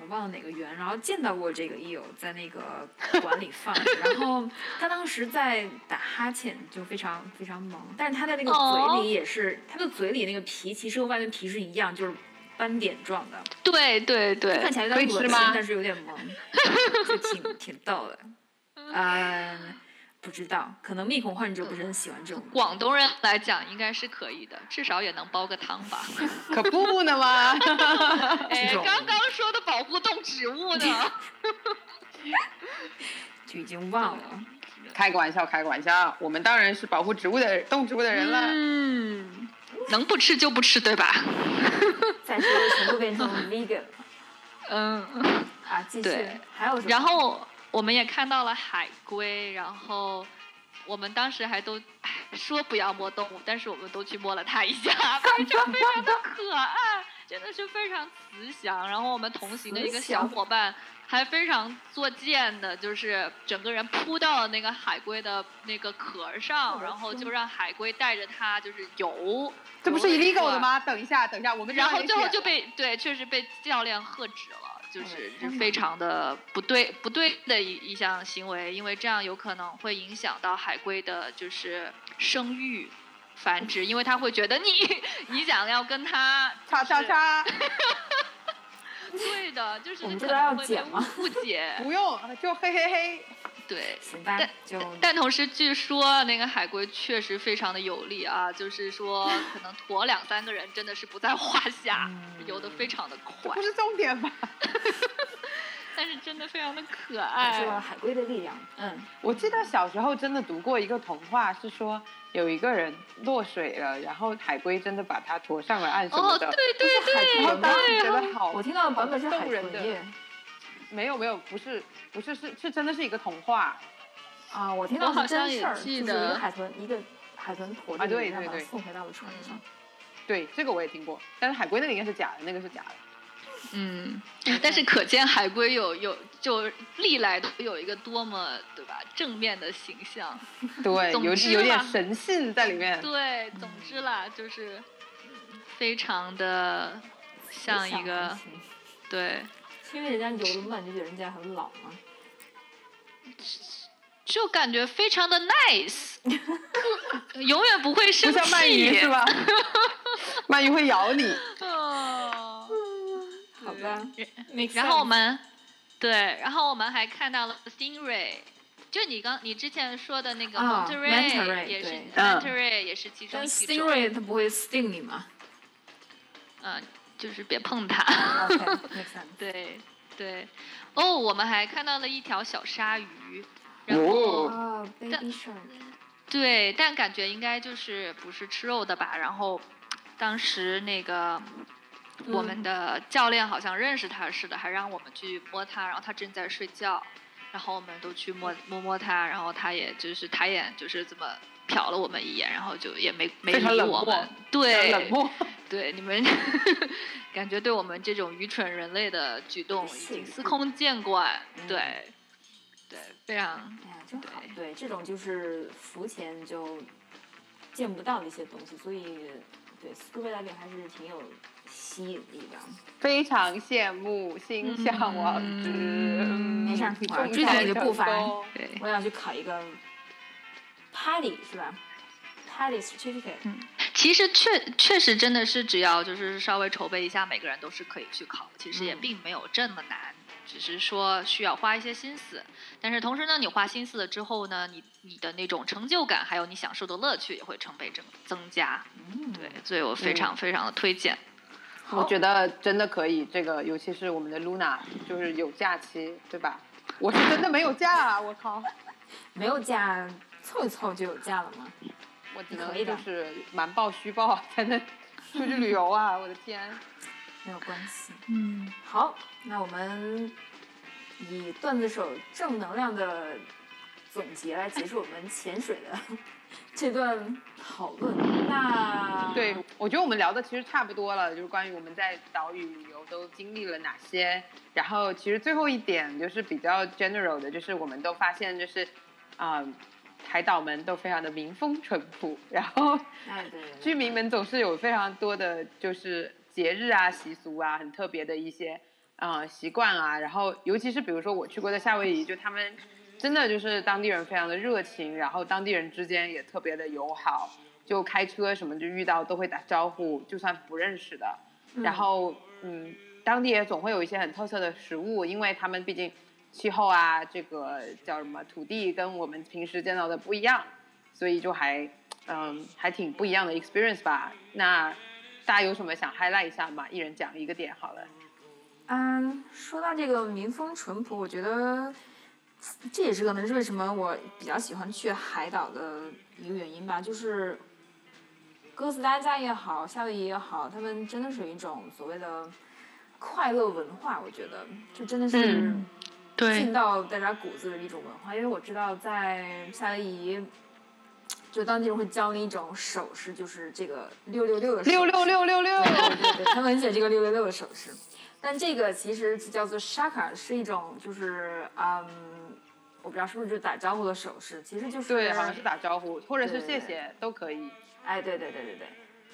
我忘了哪个园，然后见到过这个 eel 在那个馆里放着，然后他当时在打哈欠，就非常非常萌，但是他的那个
哦
嘴里也是，他的嘴里那个皮其实和外面皮是一样，就是斑点状的，
对对对
看，起来有点恶心但是有点萌，就挺挺逗的。嗯，不知道，可能密孔患者不是很喜欢这种。
广东人来讲应该是可以的，至少也能煲个汤吧。
可不呢吗？
哎
这，种
刚植物的？
就已经忘了。
开个玩笑，开个玩笑，我们当然是保护植物的动植物的人了。
嗯，能不吃就不吃，对吧？
再说全部变成 vegan
嗯。
啊！继续
对，
还有什么？
然后我们也看到了海龟，然后我们当时还都说不要摸动物，但是我们都去摸了它一下，非常非常的可爱，真的是非常慈祥。然后我们同行的一个小伙伴还非常作贱的，就是整个人扑到了那个海龟的那个壳上，然后就让海龟带着它就是游。
这不是 illegal 的吗？等一下，等一下，我们
然后最后就被对，确实被教练喝止了，就是是非常的不对不对的一一项行为，因为这样有可能会影响到海龟的就是生育繁殖，因为他会觉得你 你想要跟他
叉叉叉，
对的，就是你
我们这段要
可能会被
剪吗
误解。
不用，就嘿嘿嘿。
对，
行吧
但，
就
但同时，据说那个海龟确实非常的有力啊，就是说可能驮两三个人真的是不在话下，
嗯
游得非常的快
不，是重点吧？
但是真的非常的可
说
爱。
海龟的力量，嗯，
我记得小时候真的读过一个童话，是说有一个人落水了，然后海龟真的把他驮上了岸什么
哦，
的。
对对对，
然后当时
对
觉得好，
我听到的版本是海
动人的
豚耶。
没有没有，不是不是是是真的是一个童话。
啊，我听到
好
是真事儿，就是一
记得
个海豚，一个海豚驮着
啊对对对
送回到了船上。
对，这个我也听过，但是海龟那个应该是假的，那个是假的。
嗯，但是可见海龟有有就历来都有一个多么对吧正面的形象。
对，有
总之
有点神性在里面。
对，总之啦，就是嗯非常的像一个对，
因为人家游得慢，就觉人家很老吗？
就感觉非常的 nice，永远不会
不
生
像鳗鱼
气
是。吧？鳗鱼会咬你。
哦
好吧，
然后我们对，然后我们还看到了 Stingray，就你刚你之前说的那个
啊
Monterey、也是 Monterey 也是其中
但
一种
，stingray 它不会 sting 你吗？
嗯，就是别碰它。对对，哦，我们还看到了一条小鲨鱼，然后、
哦
哦，baby shark。
对，但感觉应该就是不是吃肉的吧。然后当时那个我们的教练好像认识他似的，还让我们去摸他，然后他正在睡觉，然后我们都去摸摸摸他，然后他也就是抬眼就是这么瞟了我们一眼，然后就也没没
非常冷漠
理我们。
非
对，
常冷漠。
对，你们 感觉对我们这种愚蠢人类的举动已经司空见惯，对，对，非常
哎呀，真好
对。
对，这种就是浮潜就见不到的一些东西，所以对 scuba diving 还是挺有吸引力的。
非常羡慕，心向往之。
嗯
没事儿我追求你的步伐
对。
我想去考一个 PADI 是吧？PADI certificate。
其实确确实真的是，只要就是稍微筹备一下，每个人都是可以去考，其实也
嗯
并没有这么难，只是说需要花一些心思。但是同时呢，你花心思了之后呢，你你的那种成就感，还有你享受的乐趣也会成倍增增加。
嗯，
对，所以我非常非常的推荐。
我觉得真的可以，这个尤其是我们的 Luna，就是有假期，对吧？我是真的没有假啊！我靠，
没有假，凑一凑就有假了吗？
我只能
可以的
就是瞒报虚报才能出去旅游啊！我的天，
没有关系。嗯，好，那我们以段子手正能量的总结来结束我们潜水的这段讨论。那
对，我觉得我们聊的其实差不多了，就是关于我们在岛屿旅游都经历了哪些。然后其实最后一点就是比较 general 的，就是我们都发现就是啊、海岛们都非常的民风淳朴，然后
哎，对
居民们总是有非常多的就是节日啊、习俗啊，很特别的一些呃习惯啊。然后尤其是比如说我去过的夏威夷，就他们真的就是当地人非常的热情，然后当地人之间也特别的友好，就开车什么就遇到都会打招呼，就算不认识的。然后嗯，当地也总会有一些很特色的食物，因为他们毕竟气候啊，这个叫什么土地跟我们平时见到的不一样，所以就还嗯还挺不一样的 experience 吧。那大家有什么想 highlight 一下吗？一人讲一个点好了。
嗯，说到这个民风淳朴，我觉得这也是可能是为什么我比较喜欢去海岛的一个原因吧，就是哥斯达加也好，夏威夷也好，他们真的是有一种所谓的快乐文化，我觉得就真的是
嗯
进到大家骨子的一种文化。因为我知道在夏威夷，就当地人会教你一种手势，就是这个六六六的手势。
六六六六六，
对对对，他们写这个六六六的手势，但这个其实叫做 shaka，是一种就是嗯，我不知道是不是就打招呼的手势，其实就是
对，好像是打招呼或者是谢谢都可以。
哎，对对对对对，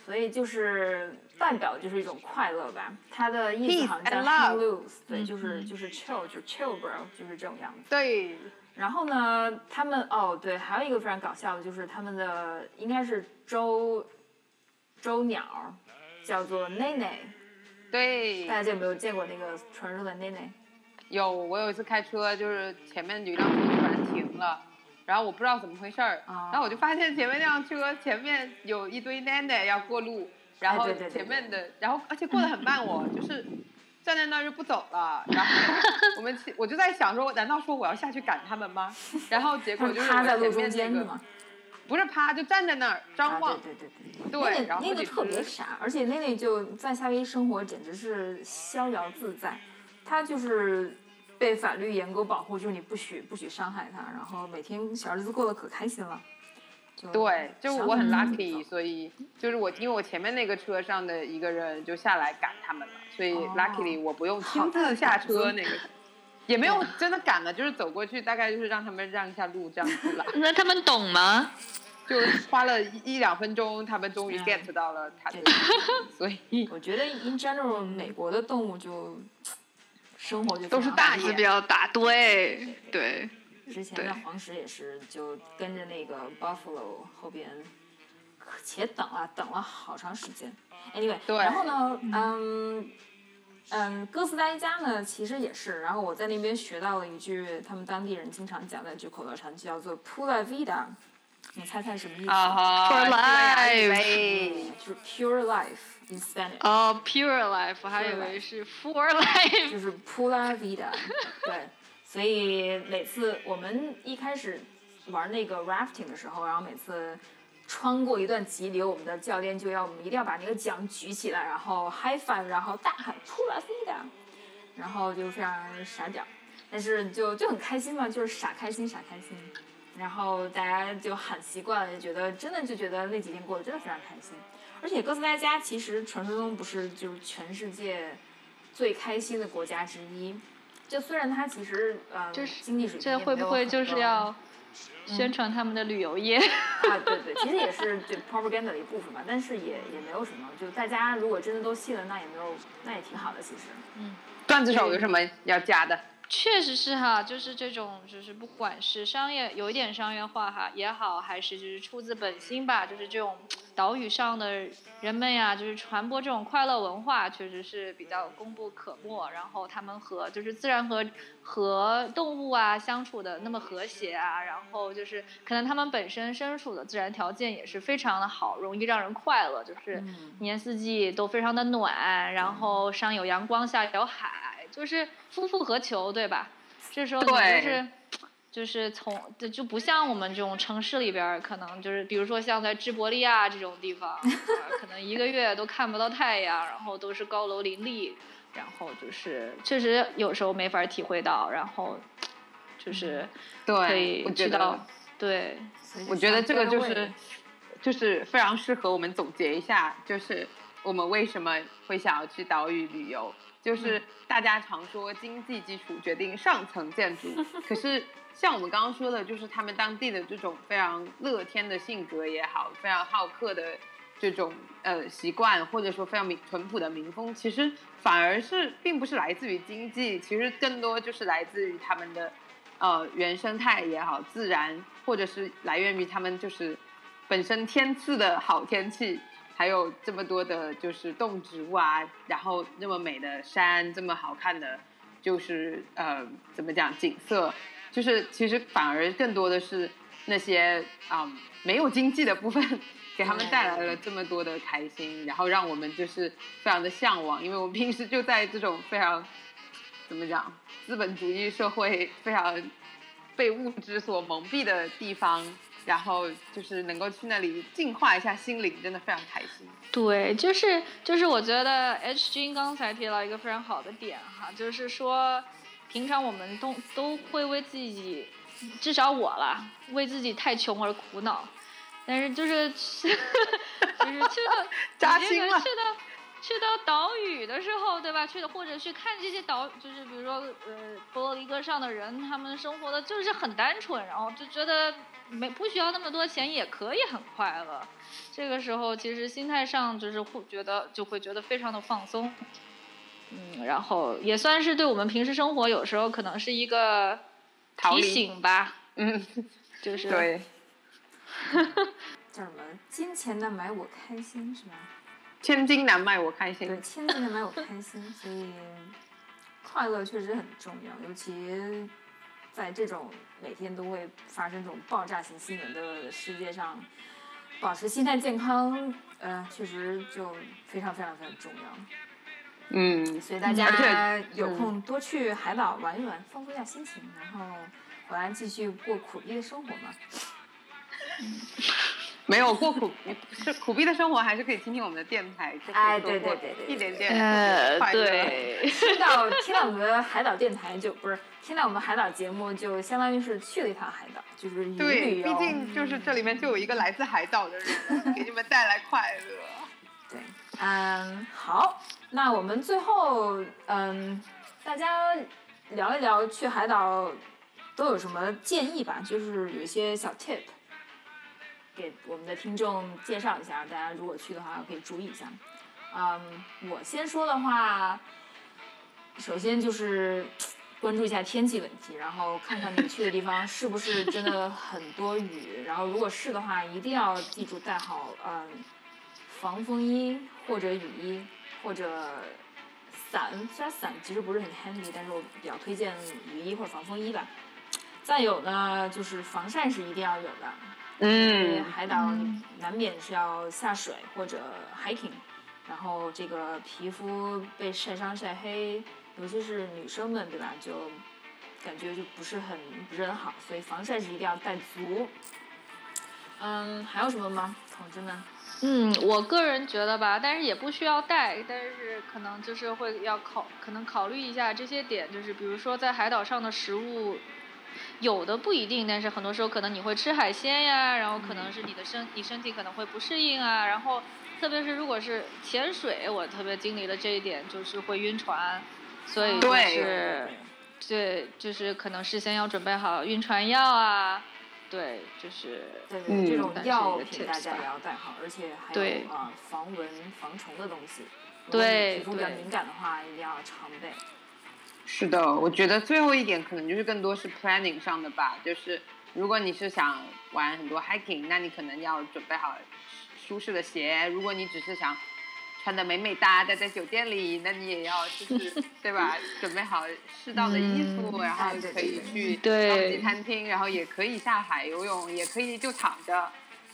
所以就是代表就是一种快乐吧，它的意思好像叫
and
hang
love
loose，对，就是就是 chill，就 chill bro，就是这种样子。
对，
然后呢，他们哦对，还有一个非常搞笑的，就是他们的应该是周周鸟，叫做内内。
对
大，家有没有见过那个传说的内内？
有我有一次开车，就是前面有一辆车突然停了，然后我不知道怎么回事儿，
哦
然后我就发现前面那辆车前面有一堆奶奶要过路，然后前面的，然后而且过得很慢我，就是站在那儿就不走了，然后我们其 我就在想说，难道说我要下去赶他们吗？然后结果就是我
在路中
前面那个
间的嘛？
不是趴，就站在那儿张望
啊，，对对对对。
对，
那
然后就
个那个特别傻，而且那那就在夏威夷生活简直是逍遥自在，他就是被法律严格保护，就是你不许不许伤害他，然后每天小日子过得可开心了。
对，就我很 lucky，所以就是我因为我前面那个车上的一个人就下来赶他们了，所以
哦。
luckily 我不用
好
亲自下车那个，也没有真的赶了，就是走过去，大概就是让他们让一下路这样子了，
那他们懂吗？
就花了一一两分钟，他们终于
嗯。
get 到了他的
对。
意思，所以
我觉得 in general 美国的动物就生活就
都是大爷
是比较大，对对，
之前的黄石也是，就跟着那个 buffalo 后边，且等啊，等了好长时间。Anyway，
对
然后呢，嗯嗯，哥斯达黎加呢其实也是，然后我在那边学到了一句他们当地人经常讲的一句口头禅，就叫做 “pura vida”。你猜猜什么意思？
啊哈
For life
呗
就是 pure life in Spanish。
哦，pure life，我还以为是 for life。
就是 pura vida，对，所以每次我们一开始玩那个 rafting 的时候，然后每次穿过一段急流，我们的教练就要我们一定要把那个桨举起来，然后 high five，然后大喊 pura vida，然后就非常傻屌，但是就就很开心嘛，就是傻开心傻开心。然后大家就喊习惯了，就觉得真的就觉得那几天过得真的非常开心。而且哥斯达黎加其实传说中不是就是全世界最开心的国家之一。就虽然它其实呃
就是
经济水平
这
也没有很
会不会就是要宣传他们的旅游业？
啊，对对，其实也是就 propaganda 的一部分吧，但是也也没有什么，就大家如果真的都信了，那也没有，那也挺好的，其实。
嗯段子手有什么要加的？
确实是哈，就是这种，就是不管是商业有一点商业化哈也好，还是就是出自本心吧，就是这种岛屿上的人们呀，就是传播这种快乐文化，确实是比较功不可没。然后他们和就是自然和和动物啊相处的那么和谐啊，然后就是可能他们本身身处的自然条件也是非常的好，容易让人快乐，就是
一
年四季都非常的暖，然后上有阳光，下有海，就是夫复何求，对吧？这时候你就是。就是从就就不像我们这种城市里边，可能就是比如说像在智伯利亚这种地方，啊可能一个月都看不到太阳，然后都是高楼林立，然后就是确实有时候没法体会到，然后就是可
对，
以
我觉得
知道，对，
我觉得这个就是就是非常适合我们总结一下，就是我们为什么会想要去岛屿旅游。就是大家常说经济基础决定上层建筑，可是像我们刚刚说的，就是他们当地的这种非常乐天的性格也好，非常好客的这种呃习惯，或者说非常民淳朴的民风，其实反而是并不是来自于经济，其实更多就是来自于他们的呃原生态也好，自然，或者是来源于他们就是本身天赐的好天气，还有这么多的就是动植物啊，然后那么美的山，这么好看的，就是呃怎么讲景色，就是其实反而更多的是那些啊、嗯没有经济的部分，给他们带来了这么多的开心，然后让我们就是非常的向往，因为我们平时就在这种非常怎么讲资本主义社会非常被物质所蒙蔽的地方，然后就是能够去那里净化一下心灵，真的非常开心。
对，就是就是，我觉得 H 君刚才提到一个非常好的点哈，就是说，平常我们都都会为自己，至少我啦，为自己太穷而苦恼，但是就是 就是去到
扎心了
去到去到岛屿的时候，对吧？去的或者去看这些岛，就是比如说呃波罗的哥上的人，他们生活的就是很单纯，然后就觉得没不需要那么多钱也可以很快乐。这个时候其实心态上就是会觉得就会觉得非常的放松，嗯，然后也算是对我们平时生活有时候可能是一个提醒吧，
嗯，
就是
对，
叫什么？金钱的买我开心是吗？
千金难买我开心
对，。千金难买我开心，所以快乐确实很重要，尤其在这种每天都会发生这种爆炸性新闻的世界上，保持心态健康，呃，确实就非常非常非常重要。
嗯，
所以大家有空多去海岛玩一玩，放松一下心情，然后回来继续过苦逼的生活嘛。
没有过苦 是苦逼的生活，还是可以听听我们的电台，
哎对对对对
一点点
呃，
快乐。
对，
听到听到我们的海岛电台就不是听到我们海岛节目，就相当于是去了一趟海岛，就是旅
对，毕竟就是这里面就有一个来自海岛的人，给你们带来快乐。
对，嗯，好，那我们最后嗯，大家聊一聊去海岛都有什么建议吧，就是有一些小 tip，给我们的听众介绍一下，大家如果去的话可以注意一下。嗯，我先说的话，首先就是关注一下天气问题，然后看看你去的地方是不是真的很多雨，然后如果是的话，一定要记住带好嗯防风衣或者雨衣或者伞，虽然伞其实不是很 handy，但是我比较推荐雨衣或者防风衣吧。再有呢，就是防晒是一定要有的，
嗯，
海岛难免是要下水或者 hiking，然后这个皮肤被晒伤晒黑，尤其是女生们对吧，就感觉就不是很不是很好，所以防晒是一定要带足。嗯，还有什么吗，同志们？
嗯，我个人觉得吧，但是也不需要带，但是可能就是会要考，可能考虑一下这些点，就是比如说在海岛上的食物，有的不一定，但是很多时候可能你会吃海鲜呀，然后可能是你的身你身体可能会不适应啊，然后特别是如果是潜水，我特别经历了这一点，就是会晕船，所以就
对
是对，就是可能事先要准备好晕船药啊，对，就是
对对，
嗯
这种药品大家也要带好，而且还有啊、防蚊、防虫的东西。如果你
对
皮肤比较敏感的话，一定要常备。
是的，我觉得最后一点可能就是更多是 planning 上的吧，就是如果你是想玩很多 hiking，那你可能要准备好舒适的鞋；如果你只是想穿的美美哒待在酒店里，那你也要就是 对吧，准备好适当的衣服，然后可以去
对
高级餐厅，然后也可以下海游泳，也可以就躺着，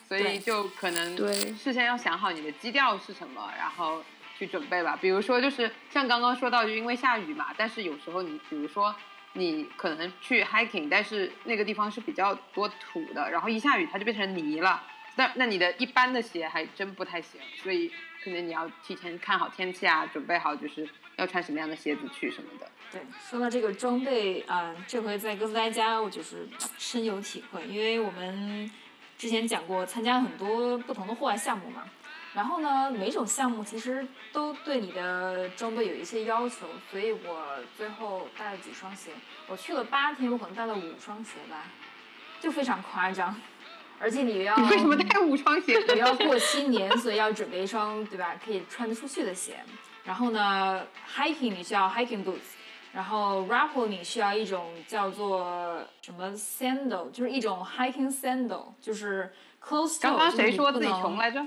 所以就可能
对
事先要想好你的基调是什么，然后去准备吧。比如说，就是像刚刚说到，就因为下雨嘛，但是有时候你比如说你可能去 hiking，但是那个地方是比较多土的，然后一下雨它就变成泥了。那那你的一般的鞋还真不太行，所以可能你要提前看好天气啊，准备好就是要穿什么样的鞋子去什么的。
对，说到这个装备，嗯、这回在哥斯达黎加我就是深有体会，因为我们之前讲过参加很多不同的户外项目嘛，然后呢，每种项目其实都对你的装备有一些要求，所以我最后带了几双鞋，我去了八天，我可能带了五双鞋吧，就非常夸张，而且你要
你为什么带五双鞋？
你要过新年，所以要准备一双对吧，可以穿得出去的鞋。然后呢，hiking 你需要 hiking boots，然后 rappel 你需要一种叫做什么 sandal，就是一种 hiking sandal，就是 close。
刚刚谁说自己穷来着？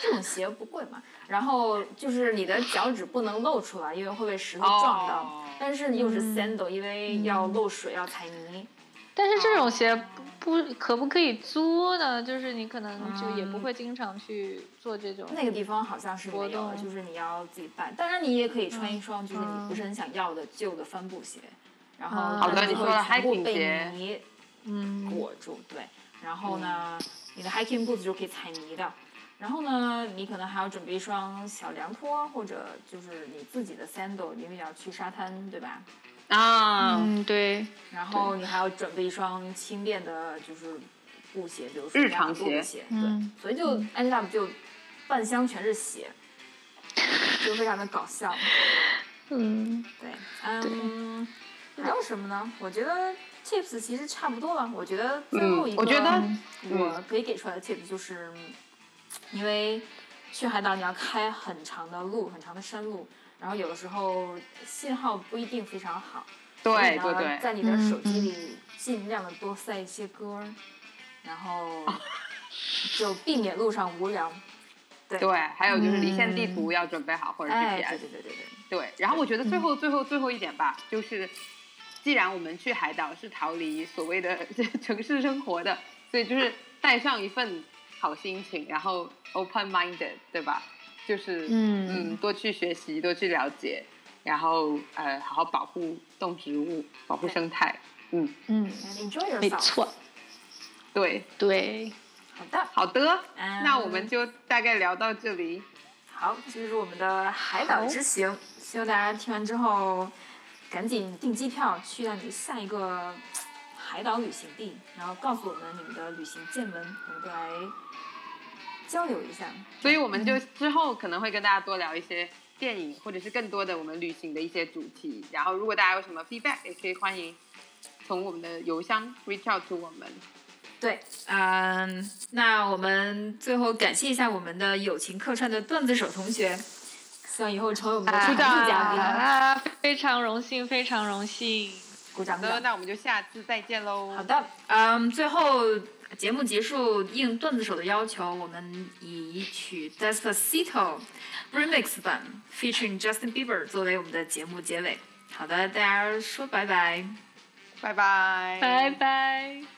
这种鞋不贵嘛，然后就是你的脚趾不能露出来，因为会被石头撞到。
哦
但是又是 sandal，、因为要漏水，要踩泥。
但是这种鞋不不可不可以租呢？就是你可能就也不会经常去做这种。
那个地方好像是没有的，就是你要自己办。当然，你也可以穿一双就是你不是很想要的旧的帆布鞋，然后
好的
它就会
你说了
全部
hiking
被
鞋
泥
嗯，
裹住。对，然后呢，你的 hiking boots 就可以踩泥的。然后呢，你可能还要准备一双小凉拖，或者就是你自己的 sandal，因为你要去沙滩，对吧？
啊，
嗯，对，
然后你还要准备一双轻便的，就是布鞋，比如说
日常鞋
嗯
对，所以就 ended up 就半箱全是鞋，就非常的搞笑。
嗯，
对，嗯，还有什么呢？我觉得 tips 其实差不多了。我觉得最后一个，
嗯我觉得
我可以给出来的 tips 就是，因为去海岛你要开很长的路，很长的山路，然后有的时候信号不一定非常好。
对对对，
在你的手机里尽量的多塞一些歌儿，然后就避免路上无聊。对。
对，还有就是离线地图要准备好或者
哎
，GPS，
对对对对对，
对，然后我觉得最后最后最后一点吧，就是既然我们去海岛是逃离所谓的 城市生活的，所以就是带上一份好心情，然后 open minded，对吧？就是
嗯
嗯，多去学习，多去了解，然后呃，好好保护动植物，保护生态。嗯，
嗯
没。错，
对，
对，
好的，
好的，
嗯
那我们就大概聊到这里。
好，这就是我们的海岛之行。希望大家听完之后，赶紧订机票去到你的下一个海岛旅行地，然后告诉我们你们的旅行见闻，我们都来交流一下。
所以我们就之后可能会跟大家多聊一些电影，或者是更多的我们旅行的一些主题。然后，如果大家有什么 feedback，也可以欢迎从我们的邮箱 reach out to 我们。
对，嗯，那我们最后感谢一下我们的友情客串的段子手同学，希望以后成为我们的常驻嘉宾。
啊，非常荣幸，非常荣幸。
鼓掌。
好的，那我们就下次再见喽。
好的，嗯，最后节目结束，应段子手的要求，我们以一曲 Despacito remix 版 featuring Justin Bieber 作为我们的节目结尾。好的，大家说拜拜。
拜拜，
拜拜。